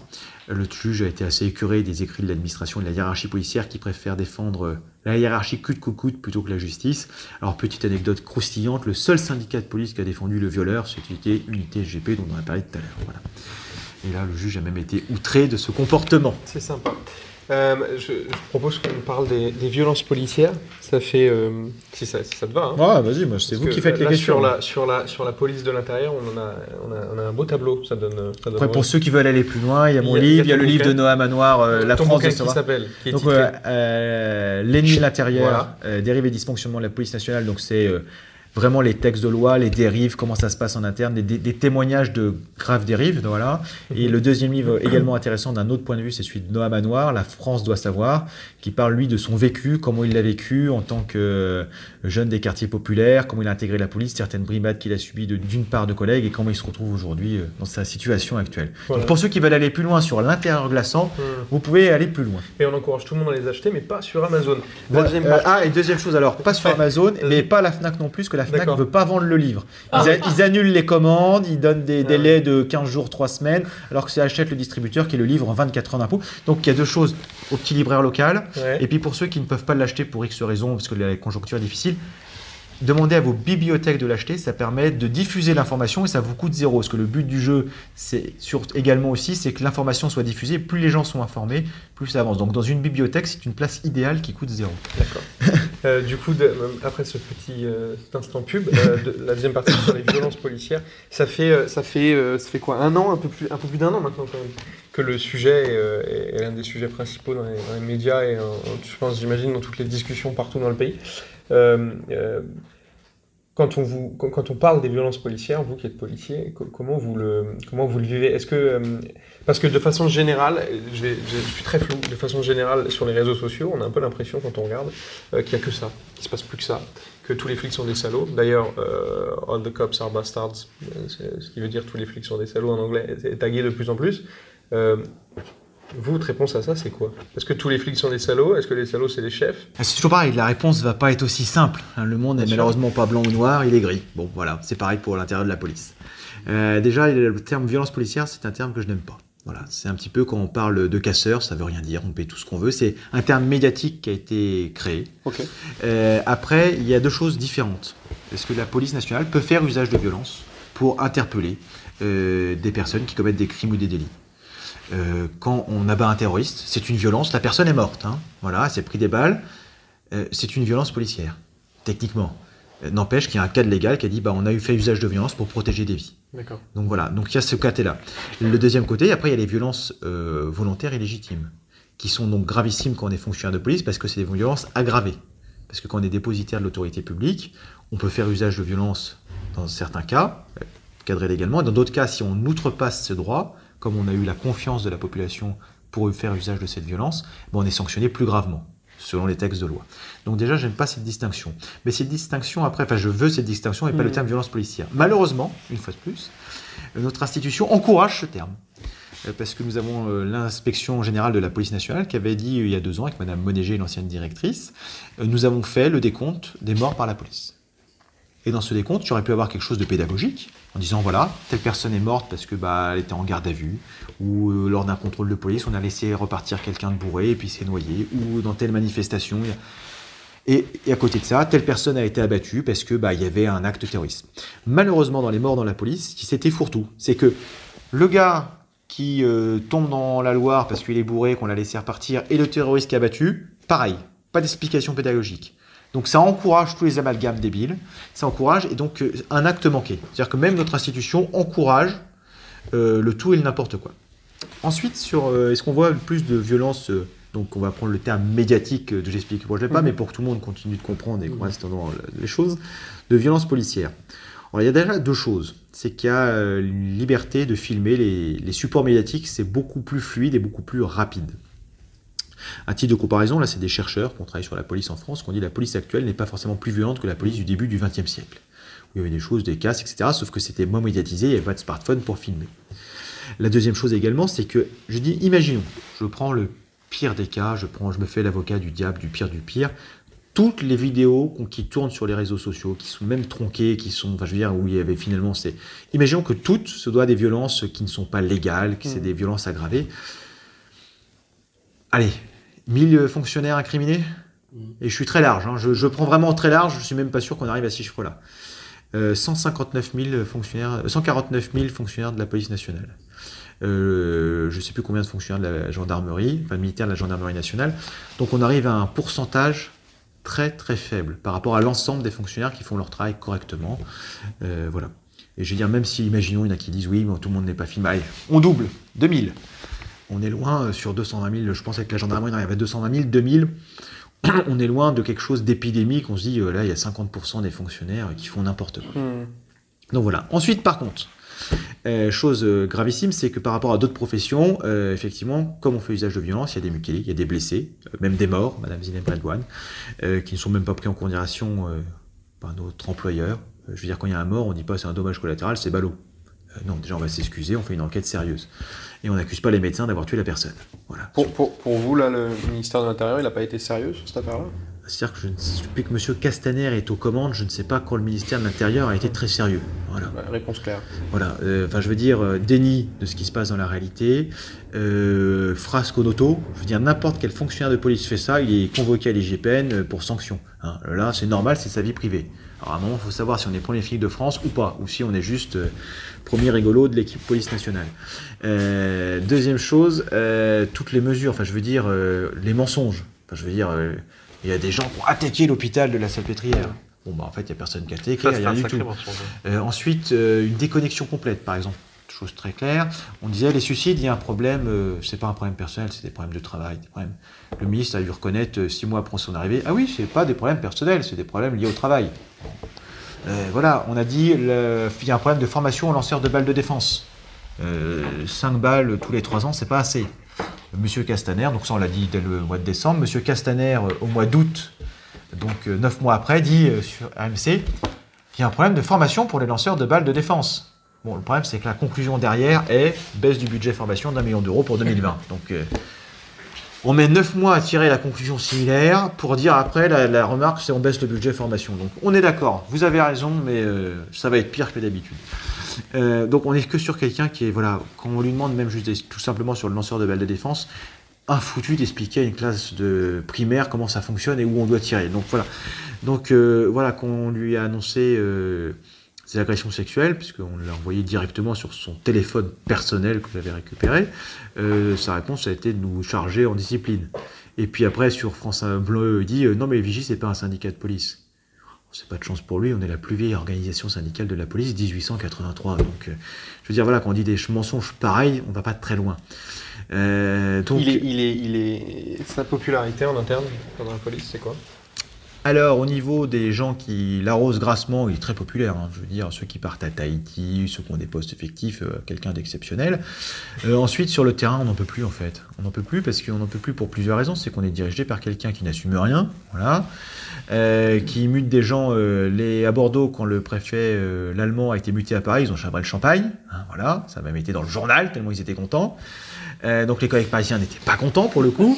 Le juge a été assez écœuré des écrits de l'administration et de la hiérarchie policière qui préfère défendre la hiérarchie coûte que coûte plutôt que la justice. Alors, petite anecdote croustillante le seul syndicat de police qui a défendu le violeur, c'était Unité SGP, dont on a parlé tout à l'heure. Voilà. Et là, le juge a même été outré de ce comportement. C'est sympa. Euh, je, je propose qu'on parle des, des violences policières. Ça fait, euh, si, ça, si ça te va. hein. Ouais, vas-y, moi, c'est vous que qui faites les questions. Sur la, sur, la, sur la police de l'intérieur, on, on, a, on a un beau tableau. Ça donne, ça donne Après, pour ceux qui veulent aller plus loin, il y a mon Il y a- il y a livre, il y a le livre de. Noah Manoir, euh, La Ton France de qui s'appelle, euh, euh, l'ennemi de l'intérieur, Voilà. euh, dérive et dysfonctionnement de la police nationale. Donc, c'est euh, vraiment les textes de loi, les dérives, comment ça se passe en interne, des, des- des témoignages de graves dérives. Voilà. Et le deuxième livre, également intéressant d'un autre point de vue, c'est celui de Noah Manoir, La France doit savoir, qui parle lui de son vécu, comment il l'a vécu en tant que euh, jeune des quartiers populaires, comment il a intégré la police, certaines brimades qu'il a subies d'une part de collègues et comment il se retrouve aujourd'hui euh, dans sa situation actuelle. Voilà. Donc, pour ceux qui veulent aller plus loin sur l'intérieur glaçant, Hum. vous pouvez aller plus loin. Et on encourage tout le monde à les acheter, mais pas sur Amazon. Deuxième euh, ah, et deuxième chose, alors, pas sur. Amazon, Vas-y. mais pas la Fnac non plus, que la Fnac ne veut pas vendre le livre. Ils, a- ils annulent les commandes, ils donnent des Ah délais de 15 jours, 3 semaines, alors que c'est achète le distributeur qui le livre en 24 heures d'impôt. Donc il y a deux choses au petit libraire local, Ouais. et puis pour ceux qui ne peuvent pas l'acheter pour X raisons, parce que la conjoncture est difficile, demandez à vos bibliothèques de l'acheter, ça permet de diffuser l'information et ça vous coûte zéro. Parce que le but du jeu, c'est sur- également aussi, c'est que l'information soit diffusée. Plus les gens sont informés, plus ça avance. Donc dans une bibliothèque, c'est une place idéale qui coûte zéro. D'accord. (laughs) Euh, du coup, de- euh, après ce petit euh, instant pub, euh, de- la deuxième partie sur les violences policières, ça fait, euh, ça fait, euh, ça fait quoi? Un an, un peu plus, un peu plus d'un an maintenant quand même, que le sujet est, euh, est- est l'un des sujets principaux dans les, dans les médias et je pense, j'imagine, dans toutes les discussions partout dans le pays. Euh, euh, quand on, vous, quand, on parle des violences policières, vous qui êtes policier, co- comment vous le, comment vous le vivez? Est-ce que, euh, parce que de façon générale, je, suis très flou, de façon générale sur les réseaux sociaux, on a un peu l'impression quand on regarde qu'il n'y a que ça, qu'il se passe plus que ça, que tous les flics sont des salauds. D'ailleurs, all the cops are bastards, ce qui veut dire tous les flics sont des salauds en anglais, c'est tagué de plus en plus. Vous, votre réponse à ça, c'est quoi? Est-ce que tous les flics sont des salauds? Est-ce que les salauds, c'est les chefs? Ah, C'est toujours pareil, la réponse va pas être aussi simple. hein. Le monde n'est malheureusement pas blanc ou noir, il est gris. Bon, voilà, c'est pareil pour l'intérieur de la police. Euh, déjà, le terme violence policière, c'est un terme que je n'aime pas. Voilà, c'est un petit peu quand on parle de casseurs, ça veut rien dire, on paye tout ce qu'on veut. C'est un terme médiatique qui a été créé. Ok. Euh, après, il y a deux choses différentes. Est-ce que la police nationale peut faire usage de violence pour interpeller euh, des personnes qui commettent des crimes ou des délits? Euh, Quand on abat un terroriste, c'est une violence, la personne est morte. hein. Voilà, elle s'est pris des balles. Euh, c'est une violence policière, techniquement. Euh, N'empêche qu'il y a un cadre légal qui a dit bah, on a eu fait usage de violence pour protéger des vies. Donc voilà, donc il y a ce côté-là. Le deuxième côté, après, il y a les violences euh, volontaires et légitimes, qui sont donc gravissime quand on est fonctionnaire de police parce que c'est des violences aggravées. Parce que quand on est dépositaire de l'autorité publique, on peut faire usage de violence dans certains cas, cadré légalement, et dans d'autres cas, si on outrepasse ce droit, comme on a eu la confiance de la population pour faire usage de cette violence, ben, on est sanctionné plus gravement, selon les textes de loi. Donc déjà, j'aime pas cette distinction. Mais cette distinction, après, enfin, je veux cette distinction et pas le Mhm. terme violence policière. Malheureusement, une fois de plus, euh, notre institution encourage ce terme. Euh, Parce que nous avons euh, l'inspection générale de la police nationale qui avait dit il y a deux ans, avec Madame Monéger, l'ancienne directrice, nous avons fait le décompte des morts par la police. Et dans ce décompte, tu aurais pu avoir quelque chose de pédagogique en disant voilà, telle personne est morte parce que bah, elle était en garde à vue, ou euh, lors d'un contrôle de police, on a laissé repartir quelqu'un de bourré et puis s'est noyé, ou dans telle manifestation. Et, et à côté de ça, telle personne a été abattue parce que bah, il y avait un acte terroriste. Malheureusement, dans les morts dans la police, c'était fourre-tout. C'est que le gars qui euh, tombe dans la Loire parce qu'il est bourré, qu'on l'a laissé repartir, et le terroriste qui a abattu, pareil, pas d'explication pédagogique. Donc ça encourage tous les amalgames débiles, ça encourage, et donc euh, un acte manqué. C'est-à-dire que même notre institution encourage euh, le tout et le n'importe quoi. Ensuite, sur euh, est-ce qu'on voit plus de violence euh, donc on va prendre le terme médiatique de j'explique pour je l'ai pas, Mhm. mais pour que tout le monde continue de comprendre et qu'on reste dans les choses, de violence policière. Alors, il y a déjà deux choses. C'est qu'il y a une liberté de filmer les, les supports médiatiques, c'est beaucoup plus fluide et beaucoup plus rapide. À titre de comparaison, là, c'est des chercheurs qui ont travaillé sur la police en France qui ont dit que la police actuelle n'est pas forcément plus violente que la police du début du XXe siècle. Où il y avait des choses, des casses, etc. Sauf que c'était moins médiatisé, il n'y avait pas de smartphone pour filmer. La deuxième chose également, c'est que, je dis, imaginons, je prends le pire des cas, je, prends, je me fais l'avocat du diable, du pire du pire. Toutes les vidéos qui tournent sur les réseaux sociaux, qui sont même tronquées, qui sont, enfin, je veux dire, où il y avait finalement, c'est. Imaginons que toutes se doivent à des violences qui ne sont pas légales, que c'est Mm. des violences aggravées. Allez, 1000 fonctionnaires incriminés Mm. Et je suis très large, hein, je, je prends vraiment très large, je suis même pas sûr qu'on arrive à ces chiffres-là. Euh, 159 000 fonctionnaires, 149 000 fonctionnaires de la police nationale. je ne sais plus combien de fonctionnaires de la gendarmerie, enfin militaires de la gendarmerie nationale. Donc on arrive à un pourcentage très très faible par rapport à l'ensemble des fonctionnaires qui font leur travail correctement. voilà. Et je veux dire, même si, imaginons, il y en a qui disent oui, mais tout le monde n'est pas filmé. Allez, on double, 2000. On est loin sur 220 000, je pense avec la gendarmerie, on arrive à 220 000, 2000 on est loin de quelque chose d'épidémique. On se dit, euh, là, il y a 50% des fonctionnaires qui font n'importe quoi. Hmm. Donc voilà. Ensuite, par contre, euh, chose euh, gravissime, c'est que par rapport à d'autres professions, effectivement, comme on fait usage de violence, il y a des mutilés, il y a des blessés, même des morts, Madame Zineb Redouane, qui ne sont même pas pris en considération par notre employeur. Je veux dire, quand il y a un mort, on ne dit pas c'est un dommage collatéral, c'est ballot. Non, déjà, on va s'excuser, on fait une enquête sérieuse et on n'accuse pas les médecins d'avoir tué la personne. Voilà. Pour, pour, vous, là, le ministère de l'Intérieur, il n'a pas été sérieux sur cette affaire-là? C'est-à-dire que je, depuis que M. Castaner est aux commandes, je ne sais pas quand le ministère de l'Intérieur a été très sérieux. Voilà. réponse claire. Voilà. Euh, enfin, je veux dire, euh, déni de ce qui se passe dans la réalité, euh, frasque au auto. Je veux dire, n'importe quel fonctionnaire de police fait ça, il est convoqué à l'IGPN pour sanction. Hein. Là, c'est normal, c'est sa vie privée. Alors, à un moment, il faut savoir si on est premier flic de France ou pas, ou si on est juste premier rigolo de l'équipe police nationale. Euh, deuxième chose, euh, toutes les mesures, enfin je veux dire euh, les mensonges. Enfin, je veux dire, il y a des gens qui ont attaqué l'hôpital de la Salpêtrière. Bon, bah en fait, il n'y a personne qui a attaqué, il n'y a rien du tout. ensuite, une déconnexion complète, par exemple. Chose très claire, on disait les suicides, il y a un problème, c'est pas un problème personnel, c'est des problèmes de travail. Des problèmes. Le ministre a dû reconnaître six mois après son arrivée, ah oui, c'est pas des problèmes personnels, c'est des problèmes liés au travail. Euh, voilà, on a dit qu'il y a un problème de formation aux lanceurs de balles de défense. 5 euh, balles tous les 3 ans, c'est pas assez. Monsieur Castaner, donc ça on l'a dit dès le mois de décembre, Monsieur Castaner euh, au mois d'août, donc 9 mois après, dit sur AMC qu'il y a un problème de formation pour les lanceurs de balles de défense. Bon, le problème c'est que la conclusion derrière est baisse du budget formation d'un million d'euros pour 2020. Donc on met 9 mois à tirer la conclusion similaire pour dire après la, remarque c'est on baisse le budget formation. Donc on est d'accord, vous avez raison, mais euh, ça va être pire que d'habitude. Euh, donc on n'est que sur quelqu'un qui est, voilà, quand on lui demande même juste tout simplement sur le lanceur de balles de défense, un foutu d'expliquer à une classe de primaire comment ça fonctionne et où on doit tirer. Donc voilà. Donc euh, voilà, qu'on lui a annoncé ses agressions sexuelles, puisqu'on l'a envoyé directement sur son téléphone personnel que j'avais récupéré, euh, sa réponse a été de nous charger en discipline. Et puis après, sur France Bleu, il dit euh, Non, mais Vigie, c'est pas un syndicat de police. C'est pas de chance pour lui, on est la plus vieille organisation syndicale de la police, 1883. Donc, euh, je veux dire, voilà, quand on dit des mensonges pareils, on va pas très loin. il est, il est... Sa popularité en interne dans la police, c'est quoi? Alors, au niveau des gens qui l'arrosent grassement, il est très populaire. Hein. je veux dire, ceux qui partent à Tahiti, ceux qui ont des postes effectifs, euh, quelqu'un d'exceptionnel. Euh, ensuite, sur le terrain, on n'en peut plus en fait. On n'en peut plus parce qu'on n'en peut plus pour plusieurs raisons. C'est qu'on est dirigé par quelqu'un qui n'assume rien, voilà, euh, qui mute des gens. les à Bordeaux, quand le préfet l'allemand a été muté à Paris, ils ont chabré le champagne. Hein, voilà, ça a même été dans le journal tellement ils étaient contents. Euh, donc les collègues parisiens n'étaient pas contents pour le coup.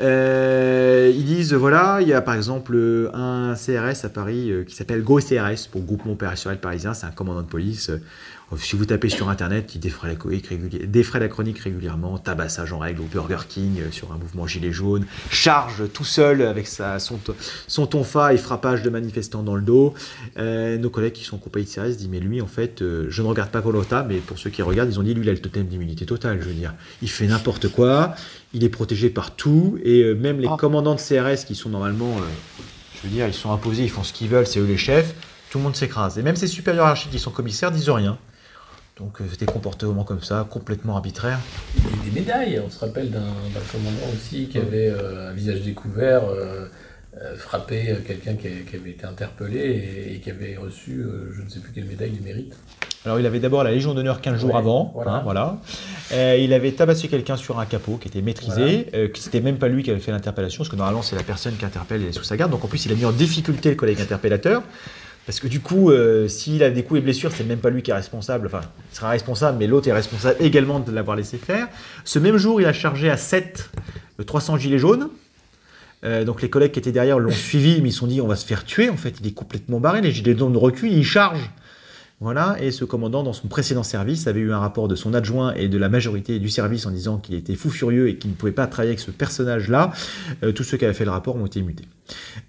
Euh, ils disent voilà, il y a par exemple un CRS à Paris euh, qui s'appelle GoCRS pour Groupement opérationnel parisien, c'est un commandant de police si vous tapez sur internet, il défraie la, la chronique régulièrement, tabassage en règle au Burger King euh, sur un mouvement gilet jaune, charge tout seul avec sa, son, son tonfa et frappage de manifestants dans le dos. Euh, nos collègues qui sont en compagnie de service disent Mais lui, en fait, euh, je ne regarde pas Colota, mais pour ceux qui regardent, ils ont dit Lui, il a le totem d'immunité totale. Je veux dire, il fait n'importe quoi, il est protégé par tout, et même les ah. commandants de CRS qui sont normalement, je veux dire, ils sont imposés, ils font ce qu'ils veulent, c'est eux les chefs. Tout le monde s'écrase. Et même ces supérieurs hiérarchiques qui sont commissaires disent rien. Donc c'était euh, des comportements comme ça, complètement arbitraires. Il y a eu des médailles, on se rappelle d'un commandant aussi qui avait euh, un visage découvert, euh, frappé quelqu'un qui, avait été interpellé et, qui avait reçu je ne sais plus quelle médaille du mérite. Alors il avait d'abord la Légion d'honneur 15 jours avant, voilà. Hein, il avait tabassé quelqu'un sur un capot qui était maîtrisé, que c'était même pas lui qui avait fait l'interpellation, parce que normalement c'est la personne qui interpelle et est sous sa garde, donc en plus il a mis en difficulté le collègue interpellateur. Parce que du coup, euh, s'il a des coups et blessures, c'est même pas lui qui est responsable. Enfin, il sera responsable, mais l'autre est responsable également de l'avoir laissé faire. Ce même jour, il a chargé à 7 300 gilets jaunes. Euh, donc les collègues qui étaient derrière l'ont (laughs) suivi, mais ils se sont dit on va se faire tuer. En fait, il est complètement barré. Les gilets jaunes reculent, il charge. Voilà, et ce commandant, dans son précédent service, avait eu un rapport de son adjoint et de la majorité du service en disant qu'il était fou furieux et qu'il ne pouvait pas travailler avec ce personnage-là. Euh, tous ceux qui avaient fait le rapport ont été mutés.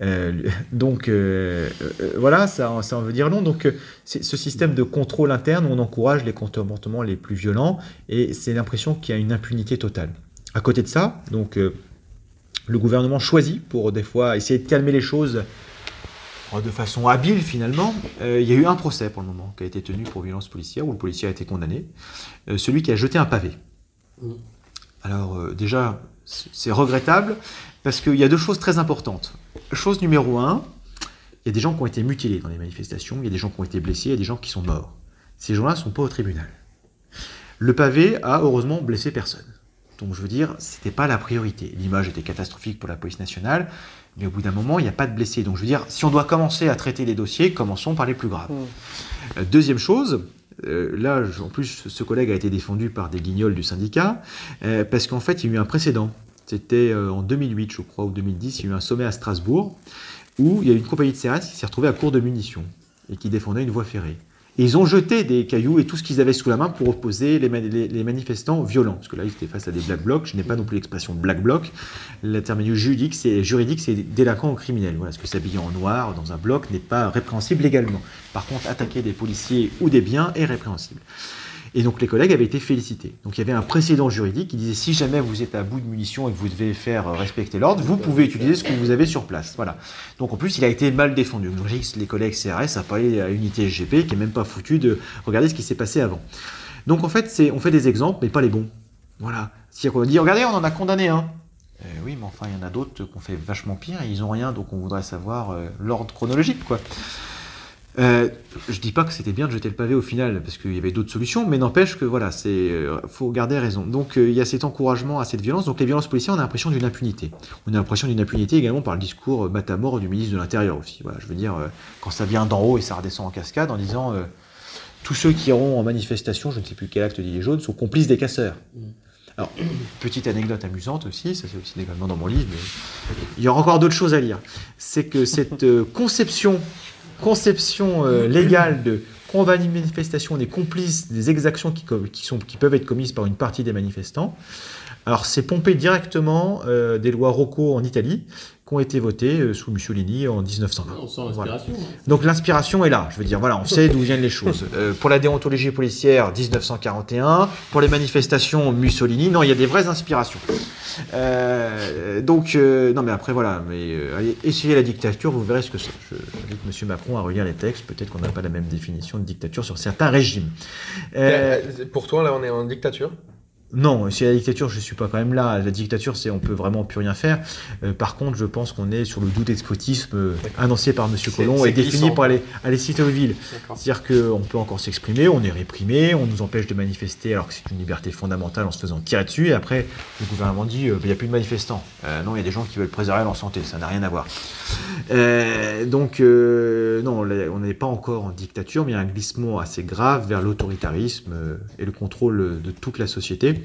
Euh, donc euh, voilà, ça, en veut dire long. Donc ce système de contrôle interne on encourage les comportements les plus violents et c'est l'impression qu'il y a une impunité totale. À côté de ça, donc le gouvernement choisit pour des fois essayer de calmer les choses de façon habile finalement. Euh, il y a eu un procès pour le moment qui a été tenu pour violence policière où le policier a été condamné, euh, celui qui a jeté un pavé. Mm. Alors euh, déjà, c'est c'est regrettable parce qu'il y a deux choses très importantes. Chose numéro un, il y a des gens qui ont été mutilés dans les manifestations, il y a des gens qui ont été blessés, il y a des gens qui sont morts. Ces gens-là ne sont pas au tribunal. Le pavé a heureusement blessé personne. Donc je veux dire, c'était pas la priorité. L'image était catastrophique pour la police nationale, mais au bout d'un moment, il n'y a pas de blessés. Donc je veux dire, si on doit commencer à traiter les dossiers, commençons par les plus graves. Euh, Deuxième chose, euh, là, en plus, ce collègue a été défendu par des guignols du syndicat, euh, parce qu'en fait, il y a eu un précédent. C'était euh, en 2008, je crois, ou 2010, il y a eu un sommet à Strasbourg, où il y a eu une compagnie de CRS qui s'est retrouvée à court de munitions, et qui défendait une voie ferrée. Et ils ont jeté des cailloux et tout ce qu'ils avaient sous la main pour opposer les, ma- les- les manifestants violents. Parce que là, ils étaient face à des black blocs. Je n'ai pas non plus l'expression black bloc. Terminologie juridique, c'est juridique, c'est délinquant ou criminel. Voilà, parce que s'habiller en noir dans un bloc n'est pas répréhensible légalement. Par contre, attaquer des policiers ou des biens est répréhensible. Et donc les collègues avaient été félicités. Donc il y avait un précédent juridique qui disait si jamais vous êtes à bout de munitions et que vous devez faire euh, respecter l'ordre, vous pouvez utiliser ce que vous avez sur place. Voilà. Donc en plus il a été mal défendu. Donc les collègues CRS a parlé à l'unité SGP qui est même pas foutu de regarder ce qui s'est passé avant. Donc en fait on fait des exemples mais pas les bons. Voilà. C'est-à-dire qu'on dit regardez on en a condamné un. Euh, oui, mais enfin, il y en a d'autres qu'on fait vachement pire et ils ont rien, donc on voudrait savoir euh, l'ordre chronologique, quoi. Euh, je dis pas que c'était bien de jeter le pavé au final, parce qu'il y avait d'autres solutions, mais n'empêche que voilà, c'est euh, faut garder raison. Donc euh, il y a cet encouragement à cette violence. Donc les violences policières, on a l'impression d'une impunité. On a l'impression d'une impunité également par le discours euh, matamor du ministre de l'Intérieur aussi. Voilà, je veux dire, quand ça vient d'en haut et ça redescend en cascade en disant euh, tous ceux qui iront en manifestation, je ne sais plus quel acte d'Illet jaune, sont complices des casseurs. Alors, petite anecdote amusante aussi, ça c'est aussi également dans mon livre, mais il y aura encore d'autres choses à lire. C'est que cette conception, conception euh, légale de à une manifestation, on est complice des exactions qui, co- qui sont, qui peuvent être commises par une partie des manifestants. Alors, c'est pompé directement euh, des lois Rocco en Italie, qui ont été votées euh, sous Mussolini en 1920. On sent Voilà. l'inspiration. hein. Donc l'inspiration est là. Je veux dire, voilà, on sait d'où viennent les choses. (laughs) Euh, pour la déontologie policière, 1941. Pour les manifestations, Mussolini. Non, il y a des vraies inspirations. Euh, donc, euh, non, mais après, voilà. Mais euh, allez, essayez la dictature, vous verrez ce que c'est. Je- J'invite M. Macron à relire les textes. Peut-être qu'on n'a pas la même définition de dictature sur certains régimes. Pour toi, là, on est en dictature? Non, si la dictature, je suis pas quand même là. La dictature, c'est on peut vraiment plus rien faire. Euh, par contre, je pense qu'on est sur le doux despotisme euh, annoncé par M. C'est et défini par les, à les c'est-à-dire qu'on peut encore s'exprimer, on est réprimé, on nous empêche de manifester alors que c'est une liberté fondamentale en se faisant tirer dessus. Et après, le gouvernement dit euh, il n'y a plus de manifestants. Non, il y a des gens qui veulent préserver leur santé, ça n'a rien à voir. Donc, non, on n'est pas encore en dictature, mais il y a un glissement assez grave vers l'autoritarisme et le contrôle de toute la société.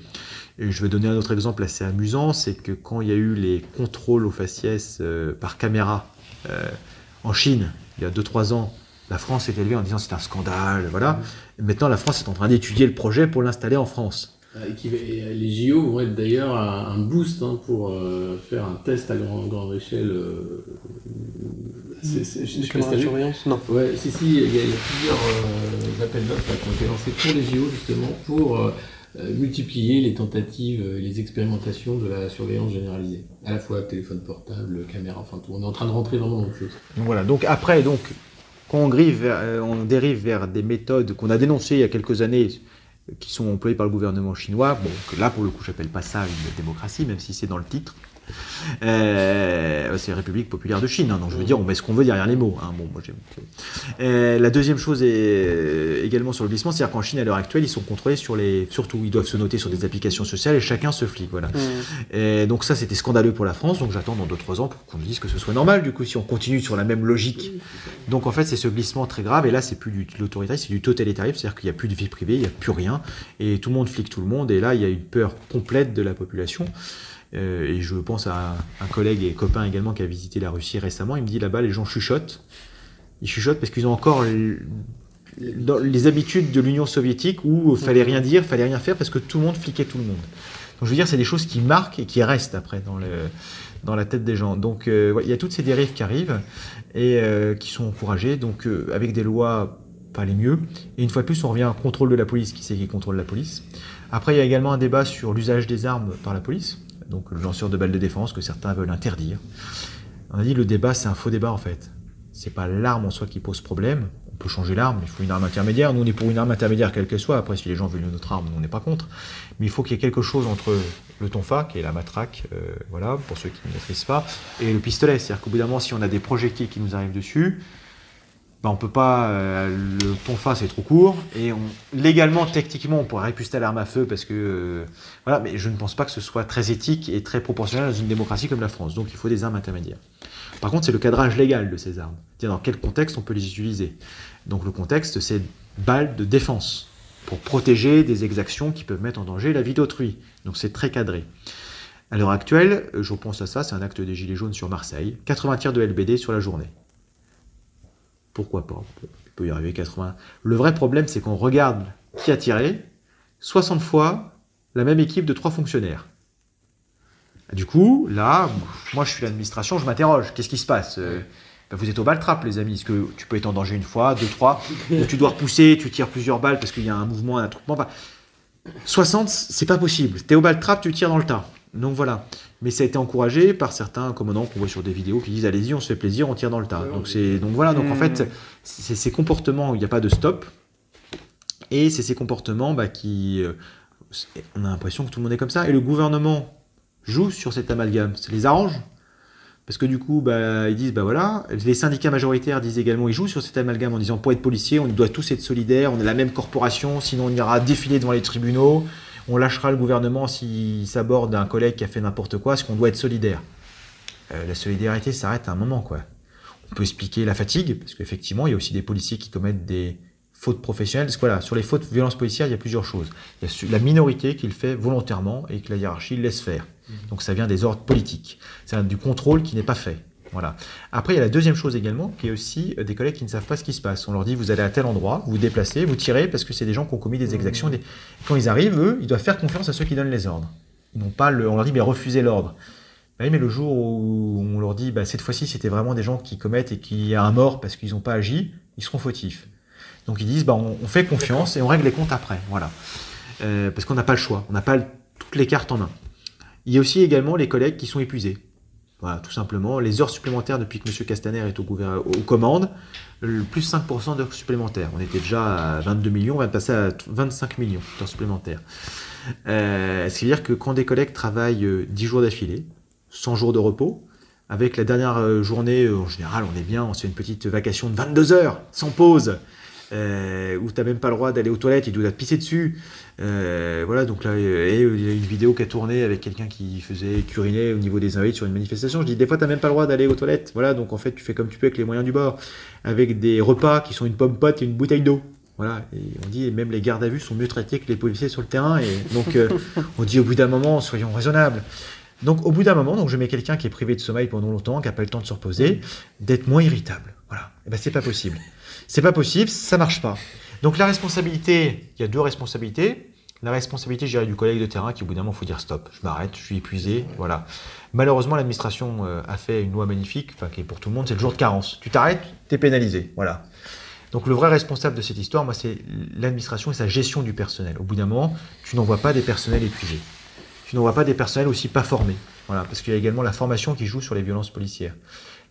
Et je vais donner un autre exemple assez amusant, c'est que quand il y a eu les contrôles aux faciès euh, par caméra euh, en Chine, il y a 2-3 ans, la France s'est élevée en disant c'est un scandale, voilà. Et maintenant, la France est en train d'étudier le projet pour l'installer en France. Euh, et qui va- et, les JO vont être d'ailleurs un, un boost hein, pour euh, faire un test à grand- grande échelle. euh, c'est- c'est- je sais pas surveillance Non. Ouais, si, si, il y a, il y a plusieurs euh, appels d'offres qui ont été lancés pour les JO justement pour multiplier les tentatives et les expérimentations de la surveillance généralisée. À la fois téléphone portable, caméra, enfin tout. On est en train de rentrer vraiment dans le chose. Voilà. Donc après, donc, quand euh, on dérive vers des méthodes qu'on a dénoncées il y a quelques années, euh, qui sont employées par le gouvernement chinois, bon, que là pour le coup, j'appelle pas ça une démocratie, même si c'est dans le titre. Euh, c'est République populaire de Chine, hein, donc je veux dire, on met ce qu'on veut derrière les mots. hein. Bon, moi. Euh, la deuxième chose est euh, également sur le glissement, c'est-à-dire qu'en Chine à l'heure actuelle, ils sont contrôlés sur les, surtout ils doivent se noter sur des applications sociales et chacun se flique, voilà. Et donc ça, c'était scandaleux pour la France, donc j'attends dans 2-3 ans pour qu'on dise que ce soit normal, du coup, si on continue sur la même logique. Donc en fait, c'est ce glissement très grave, et là, c'est plus du, de l'autoritarisme, c'est du totalitarisme, c'est-à-dire qu'il n'y a plus de vie privée, il n'y a plus rien, et tout le monde flique tout le monde, et là, il y a une peur complète de la population. Euh, et je pense à un, collègue et copain également qui a visité la Russie récemment, il me dit là-bas, les gens chuchotent. Ils chuchotent parce qu'ils ont encore les habitudes de l'Union soviétique où il fallait rien dire, fallait rien faire parce que tout le monde fliquait tout le monde. Donc je veux dire, c'est des choses qui marquent et qui restent après dans, la tête des gens. Donc euh, il y a toutes ces dérives qui arrivent et euh, qui sont encouragées, donc avec des lois pas les mieux. Et une fois de plus, on revient au contrôle de la police, qui c'est qui contrôle la police? Après, il y a également un débat sur l'usage des armes par la police, donc le lanceur de balles de défense que certains veulent interdire. On a dit le débat, c'est un faux débat en fait. C'est pas l'arme en soi qui pose problème. On peut changer l'arme, il faut une arme intermédiaire. Nous, on est pour une arme intermédiaire, quelle qu'elle soit. Après, si les gens veulent une autre arme, on n'est pas contre. Mais il faut qu'il y ait quelque chose entre le tonfa, qui est la matraque, euh, voilà, pour ceux qui ne maîtrisent pas, et le pistolet. C'est-à-dire qu'au bout d'un moment, si on a des projectiles qui nous arrivent dessus, ben on peut pas. euh, le tonfa, c'est trop court. Et légalement, techniquement, on pourrait répuster l'arme à feu parce que. euh, voilà, mais je ne pense pas que ce soit très éthique et très proportionnel dans une démocratie comme la France. Donc il faut des armes intermédiaires. Par contre, c'est le cadrage légal de ces armes. C'est-à-dire dans quel contexte on peut les utiliser. Donc le contexte, c'est balles de défense pour protéger des exactions qui peuvent mettre en danger la vie d'autrui. Donc c'est très cadré. À l'heure actuelle, je pense à ça, c'est un acte des Gilets jaunes sur Marseille. 80 tirs de LBD sur la journée. Pourquoi pas? Il peut y arriver 80. Le vrai problème, c'est qu'on regarde qui a tiré 60 fois la même équipe de trois fonctionnaires. Du coup, là, moi je suis l'administration, je m'interroge. Qu'est-ce qui se passe? Euh, ben, Vous êtes au trap, les amis. Est-ce que tu peux être en danger une fois, deux, trois Tu dois repousser, tu tires plusieurs balles parce qu'il y a un mouvement, un attroupement. Enfin, 60, c'est pas possible. T'es au trap, tu tires dans le tas. Donc voilà. Mais ça a été encouragé par certains commandants qu'on voit sur des vidéos qui disent allez-y, on se fait plaisir, on tire dans le tas. Donc c'est donc voilà. Donc en fait, c'est ces comportements où il n'y a pas de stop. Et c'est ces comportements bah, qui. euh, on a l'impression que tout le monde est comme ça. Et le gouvernement joue sur cet amalgame. Ça les arrange. Parce que du coup, bah, ils disent, bah voilà, les syndicats majoritaires disent également, ils jouent sur cet amalgame en disant, pour être policier, on doit tous être solidaires, on est la même corporation, sinon on ira défiler devant les tribunaux, on lâchera le gouvernement s'il s'aborde un collègue qui a fait n'importe quoi, parce qu'on doit être solidaire. Euh, la solidarité s'arrête à un moment, quoi. On peut expliquer la fatigue, parce qu'effectivement, il y a aussi des policiers qui commettent des fautes professionnelles. Parce que voilà, sur les fautes violences policières, il y a plusieurs choses. Il y a la minorité qui le fait volontairement et que la hiérarchie laisse faire. Donc ça vient des ordres politiques. C'est du contrôle qui n'est pas fait. Voilà. Après, il y a la deuxième chose également, qui est aussi euh, des collègues qui ne savent pas ce qui se passe. On leur dit, vous allez à tel endroit, vous vous déplacez, vous tirez, parce que c'est des gens qui ont commis des exactions. Des- Quand ils arrivent, eux, ils doivent faire confiance à ceux qui donnent les ordres. Ils n'ont pas le... On leur dit, mais refusez l'ordre. Bah oui, mais le jour où on leur dit, bah, cette fois-ci, c'était vraiment des gens qui commettent et qu'il y a un mort parce qu'ils n'ont pas agi, ils seront fautifs. Donc ils disent, bah, on, on fait confiance et on règle les comptes après. Voilà. Euh, parce qu'on n'a pas le choix, on n'a pas le- toutes les cartes en main. Il y a aussi également les collègues qui sont épuisés. Voilà, tout simplement. Les heures supplémentaires depuis que M. Castaner est au aux commandes, plus 5% d'heures supplémentaires. On était déjà à 22 millions, on va passer à 25 millions d'heures supplémentaires. Euh, ce qui veut dire que quand des collègues travaillent euh, 10 jours d'affilée, 100 jours de repos, avec la dernière euh, journée, euh, en général, on est bien, on se fait une petite vacation de 22 heures, sans pause, euh, où tu n'as même pas le droit d'aller aux toilettes, il doit te pisser dessus. Euh, voilà, donc là, euh, et euh, il y a une vidéo qui a tourné avec quelqu'un qui faisait curiner au niveau des invalides sur une manifestation. Je dis, des fois, tu n'as même pas le droit d'aller aux toilettes. Voilà, donc en fait, tu fais comme tu peux avec les moyens du bord, avec des repas qui sont une pomme pote et une bouteille d'eau. Voilà, et on dit, même les gardes à vue sont mieux traités que les policiers sur le terrain. Et donc, euh, (laughs) on dit au bout d'un moment, soyons raisonnables. Donc, au bout d'un moment, donc je mets quelqu'un qui est privé de sommeil pendant longtemps, qui n'a pas le temps de se reposer, d'être moins irritable. Voilà. Et ben, c'est pas possible. C'est pas possible, ça marche pas. Donc, la responsabilité, il y a deux responsabilités. La responsabilité, je dirais, du collègue de terrain qui, au bout d'un moment, faut dire stop, je m'arrête, je suis épuisé. Voilà. Malheureusement, l'administration euh, a fait une loi magnifique, enfin, qui est pour tout le monde, c'est le jour de carence. Tu t'arrêtes, tu es pénalisé. Voilà. Donc, le vrai responsable de cette histoire, moi, c'est l'administration et sa gestion du personnel. Au bout d'un moment, tu n'envoies pas des personnels épuisés tu n'auras pas des personnels aussi pas formés. Voilà, parce qu'il y a également la formation qui joue sur les violences policières.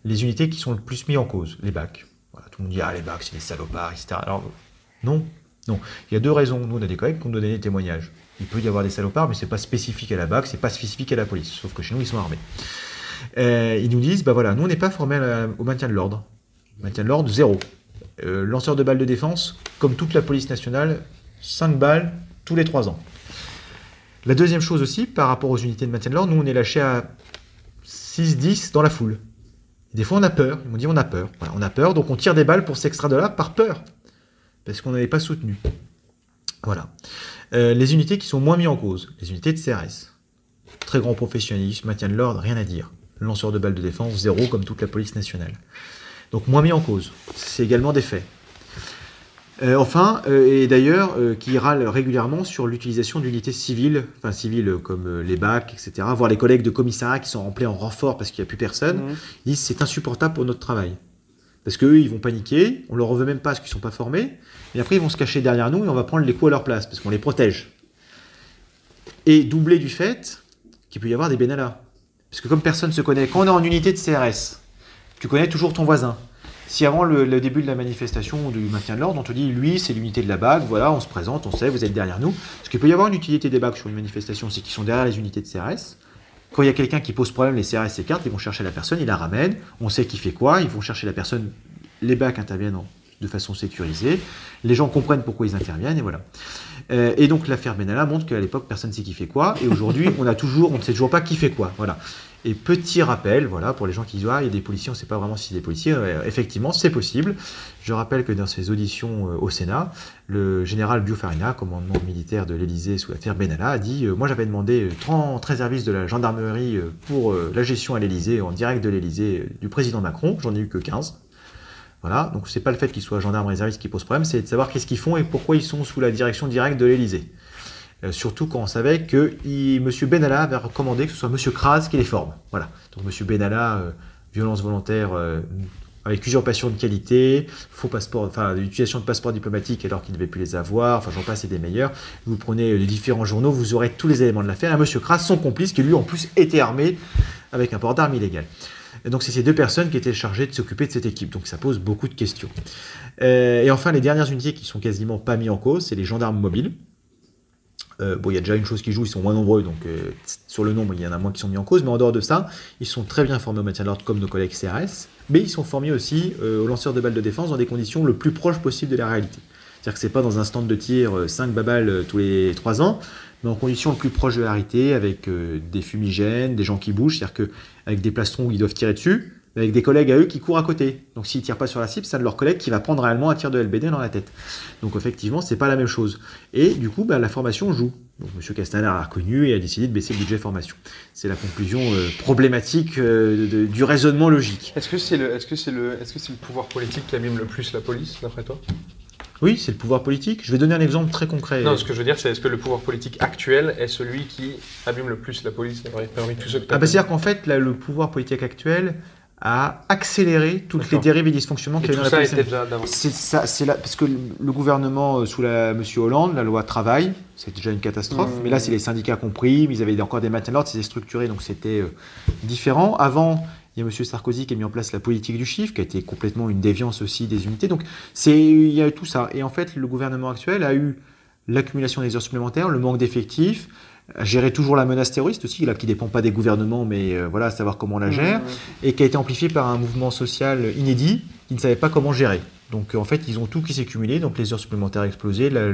Les unités qui sont le plus mises en cause, les bacs. Tout le monde dit ah les bacs c'est des salopards, etc. Alors non, non. Il y a deux raisons. Nous on a des collègues qui ont donné des témoignages. Il peut y avoir des salopards, mais c'est pas spécifique à la BAC, c'est pas spécifique à la police. Sauf que chez nous ils sont armés. Euh, ils nous disent bah voilà, nous on n'est pas formés au maintien de l'ordre. Maintien de l'ordre zéro. Euh, lanceur de balles de défense, comme toute la police nationale, 5 balles tous les 3 ans. La deuxième chose aussi, par rapport aux unités de maintien de l'ordre, nous on est lâché à 6-10 dans la foule. Des fois on a peur, ils m'ont dit on a peur. On a peur, donc on tire des balles pour s'extraire de là par peur. Parce qu'on n'avait pas soutenu. Voilà. Euh, les unités qui sont moins mises en cause, les unités de CRS. Très grand professionnalisme, maintien de l'ordre, rien à dire. Lanceur de balles de défense, zéro comme toute la police nationale. Donc moins mis en cause. C'est également des faits. Euh, enfin, euh, et d'ailleurs, euh, qui râle régulièrement sur l'utilisation d'unités civiles, enfin civiles comme les bacs, etc., voire les collègues de commissariat qui sont remplis en renfort parce qu'il n'y a plus personne, Mhm. ils disent c'est insupportable pour notre travail. Parce qu'eux, ils vont paniquer, on leur en veut même pas parce qu'ils sont pas formés, et après ils vont se cacher derrière nous et on va prendre les coups à leur place parce qu'on les protège. Et doublé du fait qu'il peut y avoir des bénalas. Parce que comme personne se connaît, quand on est en unité de CRS, tu connais toujours ton voisin. Si avant le, début de la manifestation ou du maintien de l'ordre, on te dit lui c'est l'unité de la BAC, voilà, on se présente, on sait, vous êtes derrière nous. Parce qu'il peut y avoir une utilité des BAC sur une manifestation, c'est qu'ils sont derrière les unités de CRS. Quand il y a quelqu'un qui pose problème, les CRS s'écartent, ils vont chercher la personne, ils la ramènent, on sait qui fait quoi, ils vont chercher la personne, les BAC interviennent en- de façon sécurisée, les gens comprennent pourquoi ils interviennent, et voilà. Euh, et donc l'affaire Benalla montre qu'à l'époque, personne ne sait qui fait quoi, et aujourd'hui, on a toujours, on ne sait toujours pas qui fait quoi, voilà. Et petit rappel, voilà, pour les gens qui disent, ah, il y a des policiers, on ne sait pas vraiment si c'est des policiers, effectivement, c'est possible. Je rappelle que dans ses auditions euh, au Sénat, le général Biofarina, commandement militaire de l'Élysée sous l'affaire Benalla, a dit euh, Moi j'avais demandé euh, 30 réservistes de la gendarmerie pour la gestion à l'Élysée, en direct de l'Élysée, euh, du président Macron, j'en ai eu que 15. Voilà, donc c'est pas le fait qu'ils soient gendarmes réservistes qui pose problème, c'est de savoir qu'est-ce qu'ils font et pourquoi ils sont sous la direction directe de l'Élysée. Euh, surtout quand on savait que M. Benalla avait recommandé que ce soit M. Kras qui les forme. Voilà. Donc M. Benalla, euh, violence volontaire euh, avec usurpation de qualité, faux passeport, enfin l'utilisation de passeports diplomatiques alors qu'il ne devait plus les avoir, enfin j'en passe et des meilleurs. Vous prenez euh, les différents journaux, vous aurez tous les éléments de l'affaire. Et M. Kras, son complice, qui lui en plus était armé avec un port d'armes illégal. Donc c'est ces deux personnes qui étaient chargées de s'occuper de cette équipe. Donc ça pose beaucoup de questions. Euh, et enfin, les dernières unités qui sont quasiment pas mis en cause, c'est les gendarmes mobiles. Euh, bon, il y a déjà une chose qui joue, ils sont moins nombreux, donc euh, sur le nombre, il y en a moins qui sont mis en cause, mais en dehors de ça, ils sont très bien formés au maintien de comme nos collègues CRS, mais ils sont formés aussi aux lanceurs de balles de défense dans des conditions le plus proches possible de la réalité. C'est-à-dire que c'est pas dans un stand de tir 5 babales tous les 3 ans, mais en conditions le plus proches de la réalité, avec euh, des fumigènes, des gens qui bougent, c'est-à-dire que avec des plastrons où ils doivent tirer dessus, mais avec des collègues à eux qui courent à côté. Donc s'ils tirent pas sur la cible, c'est un de leurs collègues qui va prendre réellement un tir de LBD dans la tête. Donc effectivement, c'est pas la même chose. Et du coup, bah, la formation joue. Donc M. Castaner l'a reconnu et a décidé de baisser le budget formation. C'est la conclusion euh, problématique euh, du raisonnement logique. Est-ce que c'est le pouvoir politique qui abîme le plus la police, d'après toi? Oui, c'est le pouvoir politique. Je vais donner un exemple très concret. Non, ce que je veux dire, c'est est-ce que le pouvoir politique actuel est celui qui abîme le plus la police parmi tous ceux que Ah bah, C'est-à-dire qu'en fait, là, le pouvoir politique actuel a accéléré toutes les dérives et dysfonctionnements qu'il y a tout dans la ça police. était déjà d'avance. C'est ça, c'est là, parce que le gouvernement euh, sous la Monsieur Hollande, la loi travail, c'est déjà une catastrophe. Mmh. Mais là, c'est les syndicats compris, mais ils avaient encore des maintiens de l'ordre, c'était structuré, donc c'était euh, différent. Avant, il y a Monsieur Sarkozy qui a mis en place la politique du chiffre, qui a été complètement une déviance aussi des unités. Donc c'est, il y a eu tout ça. Et en fait, le gouvernement actuel a eu l'accumulation des heures supplémentaires, le manque d'effectifs, géré toujours la menace terroriste aussi, là, qui dépend pas des gouvernements, mais euh, voilà, savoir comment on la gère et qui a été amplifié par un mouvement social inédit qui ne savait pas comment gérer. Donc euh, en fait, ils ont tout qui s'est cumulé, donc les heures supplémentaires explosées, la,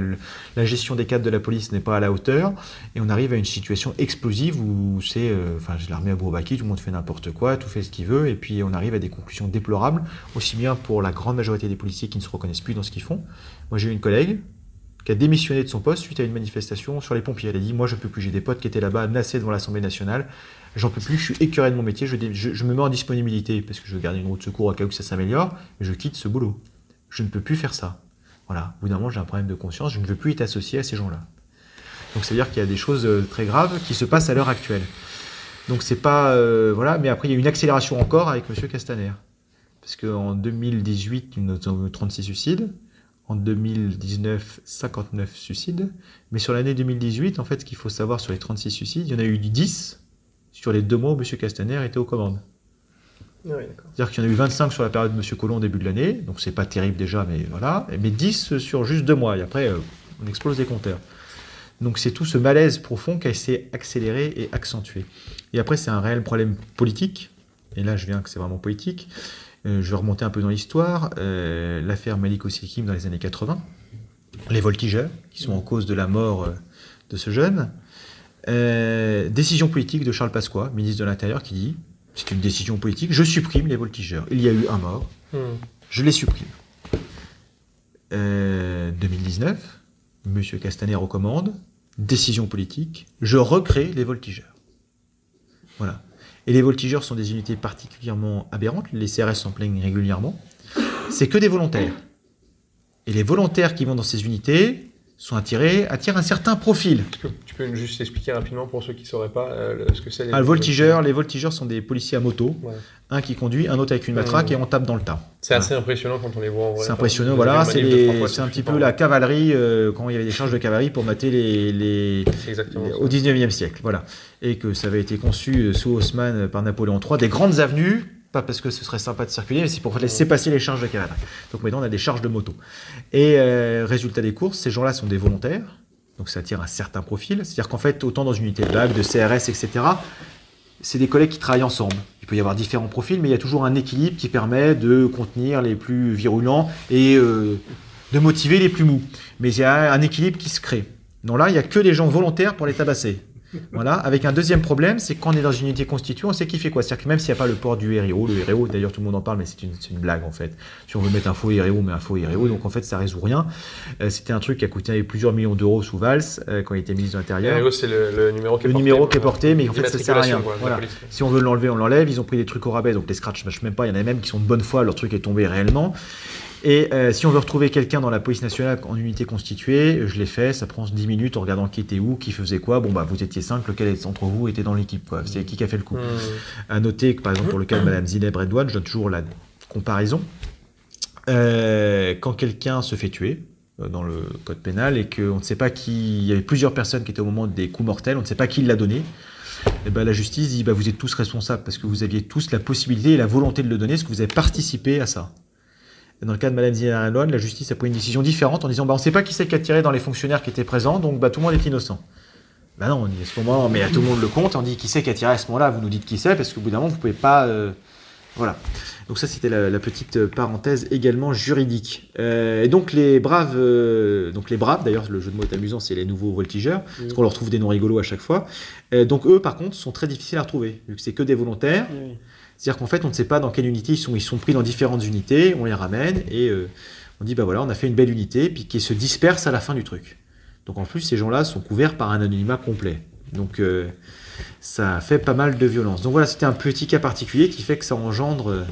la gestion des cadres de la police n'est pas à la hauteur, et on arrive à une situation explosive où c'est, euh, enfin, j'ai l'armée à Bourbaki, tout le monde fait n'importe quoi, tout fait ce qu'il veut, et puis on arrive à des conclusions déplorables, aussi bien pour la grande majorité des policiers qui ne se reconnaissent plus dans ce qu'ils font. Moi, j'ai eu une collègue qui a démissionné de son poste suite à une manifestation sur les pompiers. Elle a dit Moi, je peux plus. J'ai des potes qui étaient là-bas, menacés devant l'Assemblée nationale. J'en peux plus. Je suis écœuré de mon métier. Je, je me mets en disponibilité parce que je veux garder une route de secours au cas où ça s'améliore. Mais je quitte ce boulot. Je ne peux plus faire ça. Voilà. Au bout d'un moment, j'ai un problème de conscience. Je ne veux plus être associé à ces gens-là. Donc, ça veut dire qu'il y a des choses euh, très graves qui se passent à l'heure actuelle. Donc, c'est pas. euh, voilà. Mais après, il y a une accélération encore avec M. Castaner. Parce qu'en 2018, nous avons eu 36 suicides. En 2019, 59 suicides. Mais sur l'année 2018, en fait, ce qu'il faut savoir sur les 36 suicides, il y en a eu 10 sur les deux mois où M. Castaner était aux commandes. C'est-à-dire qu'il y en a eu 25 sur la période de M. Collomb au début de l'année, donc c'est pas terrible déjà, mais voilà. Mais 10 sur juste deux mois, et après, euh, on explose les compteurs. Donc c'est tout ce malaise profond qui a été accéléré et accentué. Et après, c'est un réel problème politique, et là je viens que c'est vraiment politique. Euh, je vais remonter un peu dans l'histoire. Euh, L'affaire Malik Osekim dans les années 80, les voltigeurs qui sont en cause de la mort de ce jeune. Décision politique de Charles Pasqua, ministre de l'Intérieur, qui dit c'est une décision politique, je supprime les voltigeurs. Il y a eu un mort, Hmm. je les supprime. Euh, 2019, M. Castaner recommande, décision politique, je recrée les voltigeurs. Voilà. Et les voltigeurs sont des unités particulièrement aberrantes, les CRS s'en plaignent régulièrement. C'est que des volontaires. Et les volontaires qui vont dans ces unités sont attirés, attirent un certain profil. Que tu peux juste expliquer rapidement pour ceux qui ne sauraient pas euh, ce que c'est les Ah, le voltigeur, les voltigeurs sont des policiers à moto, Ouais. un qui conduit, un autre avec une matraque et on tape dans le tas. C'est assez impressionnant quand on les voit en vrai. C'est impressionnant, voilà, c'est les- un petit peu la cavalerie, euh, quand il y avait des charges de cavalerie pour mater les, les- ça. au 19e siècle, voilà. Et que ça avait été conçu euh, sous Haussmann par Napoléon III, des grandes avenues, pas parce que ce serait sympa de circuler, mais c'est pour laisser passer les charges de cavalerie. Donc maintenant on a des charges de moto. Et euh, résultat des courses, ces gens-là sont des volontaires, donc ça attire un certain profil. C'est-à-dire qu'en fait, autant dans une unité de BAC, de CRS, etc., c'est des collègues qui travaillent ensemble. Il peut y avoir différents profils, mais il y a toujours un équilibre qui permet de contenir les plus virulents et euh, de motiver les plus mous. Mais il y a un équilibre qui se crée. Non, là, il n'y a que des gens volontaires pour les tabasser. (laughs) Voilà. Avec un deuxième problème, c'est que quand on est dans une unité constituée, on sait qui fait quoi. C'est-à-dire que même s'il n'y a pas le port du RIO, le RIO, d'ailleurs tout le monde en parle, mais c'est une, blague en fait. Si on veut mettre un faux RIO, mais un faux RIO, donc en fait ça résout rien. Euh, C'était un truc qui a coûté plusieurs millions d'euros sous Valls euh, quand il était ministre de l'Intérieur. RIO, c'est le, le numéro qui est Le porté, numéro qui est porté, mais en fait ça sert à rien. Quoi, Voilà. Si on veut l'enlever, on l'enlève. Ils ont pris des trucs au rabais, donc les scratchs marchent même pas. Il y en a même qui sont de bonne foi, leur truc est tombé réellement. Et euh, si on veut retrouver quelqu'un dans la police nationale en unité constituée, je l'ai fait, ça prend 10 minutes en regardant qui était où, qui faisait quoi. Bon, bah, vous étiez 5, lequel d'entre vous était dans l'équipe, quoi. C'est qui qui a fait le coup. Hmm. À noter que, par exemple, pour le cas de Madame Zineb Redouane, je donne toujours la comparaison. Euh, quand quelqu'un se fait tuer euh, dans le code pénal et qu'on ne sait pas qui. Il y avait plusieurs personnes qui étaient au moment des coups mortels, on ne sait pas qui l'a donné. Et ben, la justice dit bah, vous êtes tous responsables parce que vous aviez tous la possibilité et la volonté de le donner, parce que vous avez participé à ça. Dans le cas de Madame Zineb Redouane, la justice a pris une décision différente en disant bah, on ne sait pas qui c'est qui a tiré dans les fonctionnaires qui étaient présents, donc bah, tout le monde est innocent. Bah non, on dit à ce moment-là, mais à tout le monde le compte, on dit qui c'est qui a tiré à ce moment-là, vous nous dites qui c'est, parce qu'au bout d'un moment, vous pouvez pas. euh, Voilà. Donc ça, c'était la, la petite parenthèse également juridique. Euh, et donc les braves, euh, donc les braves, d'ailleurs, le jeu de mots est amusant, c'est les nouveaux voltigeurs, parce qu'on leur trouve des noms rigolos à chaque fois. Euh, donc eux, par contre, sont très difficiles à retrouver, vu que c'est que des volontaires. C'est-à-dire qu'en fait, on ne sait pas dans quelle unité ils sont. Pris dans différentes unités, on les ramène et euh, on dit bah voilà, on a fait une belle unité, puis qui se disperse à la fin du truc. Donc en plus, ces gens-là sont couverts par un anonymat complet. Donc euh, ça fait pas mal de violence. Donc voilà, c'était un petit cas particulier qui fait que ça engendre euh,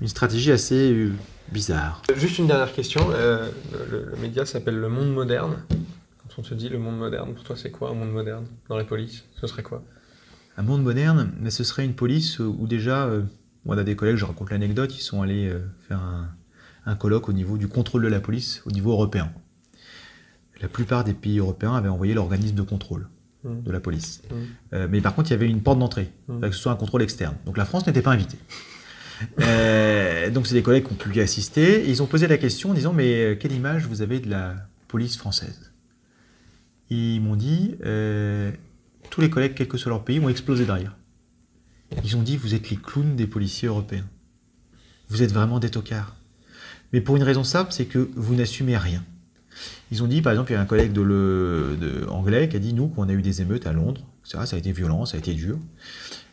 une stratégie assez bizarre. Juste une dernière question. le, média s'appelle Le Monde Moderne. Quand on te dit le monde moderne, pour toi, c'est quoi un monde moderne dans la police Ce serait quoi? Un monde moderne, mais ce serait une police où déjà, euh, on a des collègues, je raconte l'anecdote, ils sont allés euh, faire un, un colloque au niveau du contrôle de la police au niveau européen. La plupart des pays européens avaient envoyé l'organisme de contrôle Mm. de la police. Mm. Euh, mais par contre, il y avait une porte d'entrée, Mm. que ce soit un contrôle externe. Donc la France n'était pas invitée. Donc c'est des collègues qui ont pu y assister. Et ils ont posé la question en disant mais quelle image vous avez de la police française? Ils m'ont dit tous les collègues, quel que soit leur pays, ont explosé derrière. Ils ont dit vous êtes les clowns des policiers européens. Vous êtes vraiment des tocards. Mais pour une raison simple, c'est que vous n'assumez rien. Ils ont dit, par exemple, il y a un collègue de anglais qui a dit, nous, qu'on a eu des émeutes à Londres, ça, ça a été violent, ça a été dur.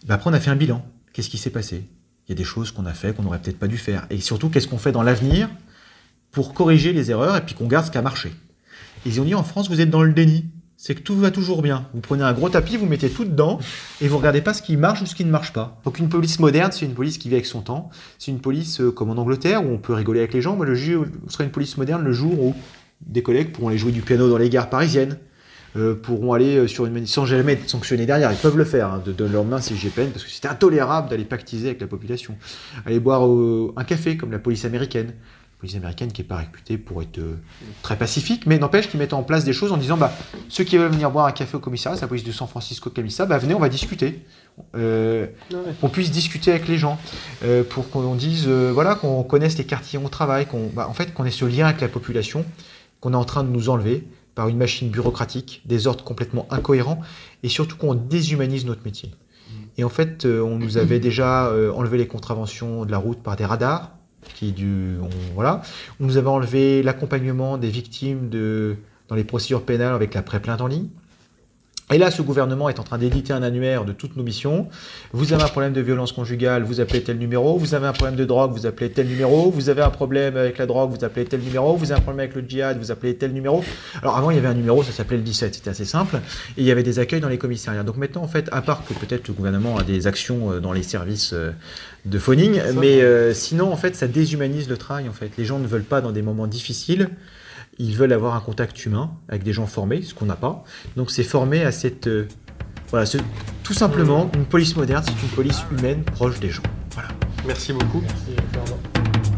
Ben après, on a fait un bilan. Qu'est-ce qui s'est passé? Il y a des choses qu'on a fait qu'on n'aurait peut-être pas dû faire. Et surtout, qu'est-ce qu'on fait dans l'avenir pour corriger les erreurs et puis qu'on garde ce qui a marché? Ils ont dit, en France, vous êtes dans le déni. C'est que tout va toujours bien. Vous prenez un gros tapis, vous mettez tout dedans et vous regardez pas ce qui marche ou ce qui ne marche pas. Donc une police moderne, c'est une police qui vit avec son temps. C'est une police euh, comme en Angleterre où on peut rigoler avec les gens. Moi, le jour ce serait une police moderne le jour où des collègues pourront aller jouer du piano dans les gares parisiennes, euh, pourront aller euh, sur une manif sans jamais être sanctionnés derrière. Ils peuvent le faire, hein, de, leurs mains si j'ai peine, parce que c'était intolérable d'aller pactiser avec la population. Aller boire un café comme la police américaine. Police américaine qui n'est pas réputée pour être euh, très pacifique, mais n'empêche qu'ils mettent en place des choses en disant bah, ceux qui veulent venir boire un café au commissariat, c'est la police de San Francisco qui a mis ça, bah, venez, on va discuter. Euh, qu'on puisse discuter avec les gens, euh, pour qu'on dise, euh, voilà, qu'on connaisse les quartiers où on travaille, qu'on, bah, en fait, qu'on ait ce lien avec la population qu'on est en train de nous enlever par une machine bureaucratique, des ordres complètement incohérents, et surtout qu'on déshumanise notre métier. Et en fait, on nous avait déjà enlevé les contraventions de la route par des radars, qui est du, voilà. On nous avait enlevé l'accompagnement des victimes dans les procédures pénales avec la pré-plainte en ligne. Et là, ce gouvernement est en train d'éditer un annuaire de toutes nos missions. Vous avez un problème de violence conjugale, vous appelez tel numéro. Vous avez un problème de drogue, vous appelez tel numéro. Vous avez un problème avec la drogue, vous appelez tel numéro. Vous avez un problème avec le djihad, vous appelez tel numéro. Alors avant, il y avait un numéro, ça s'appelait le 17, c'était assez simple. Et il y avait des accueils dans les commissariats. Donc maintenant, en fait, à part que peut-être le gouvernement a des actions euh, dans les services euh, de phoning, mais euh, sinon, en fait, ça déshumanise le travail. En fait, les gens ne veulent pas dans des moments difficiles ils veulent avoir un contact humain avec des gens formés, ce qu'on n'a pas. Donc c'est formé à cette... euh, voilà, ce- tout simplement, une police moderne, c'est une police humaine proche des gens. Voilà. Merci beaucoup. Merci.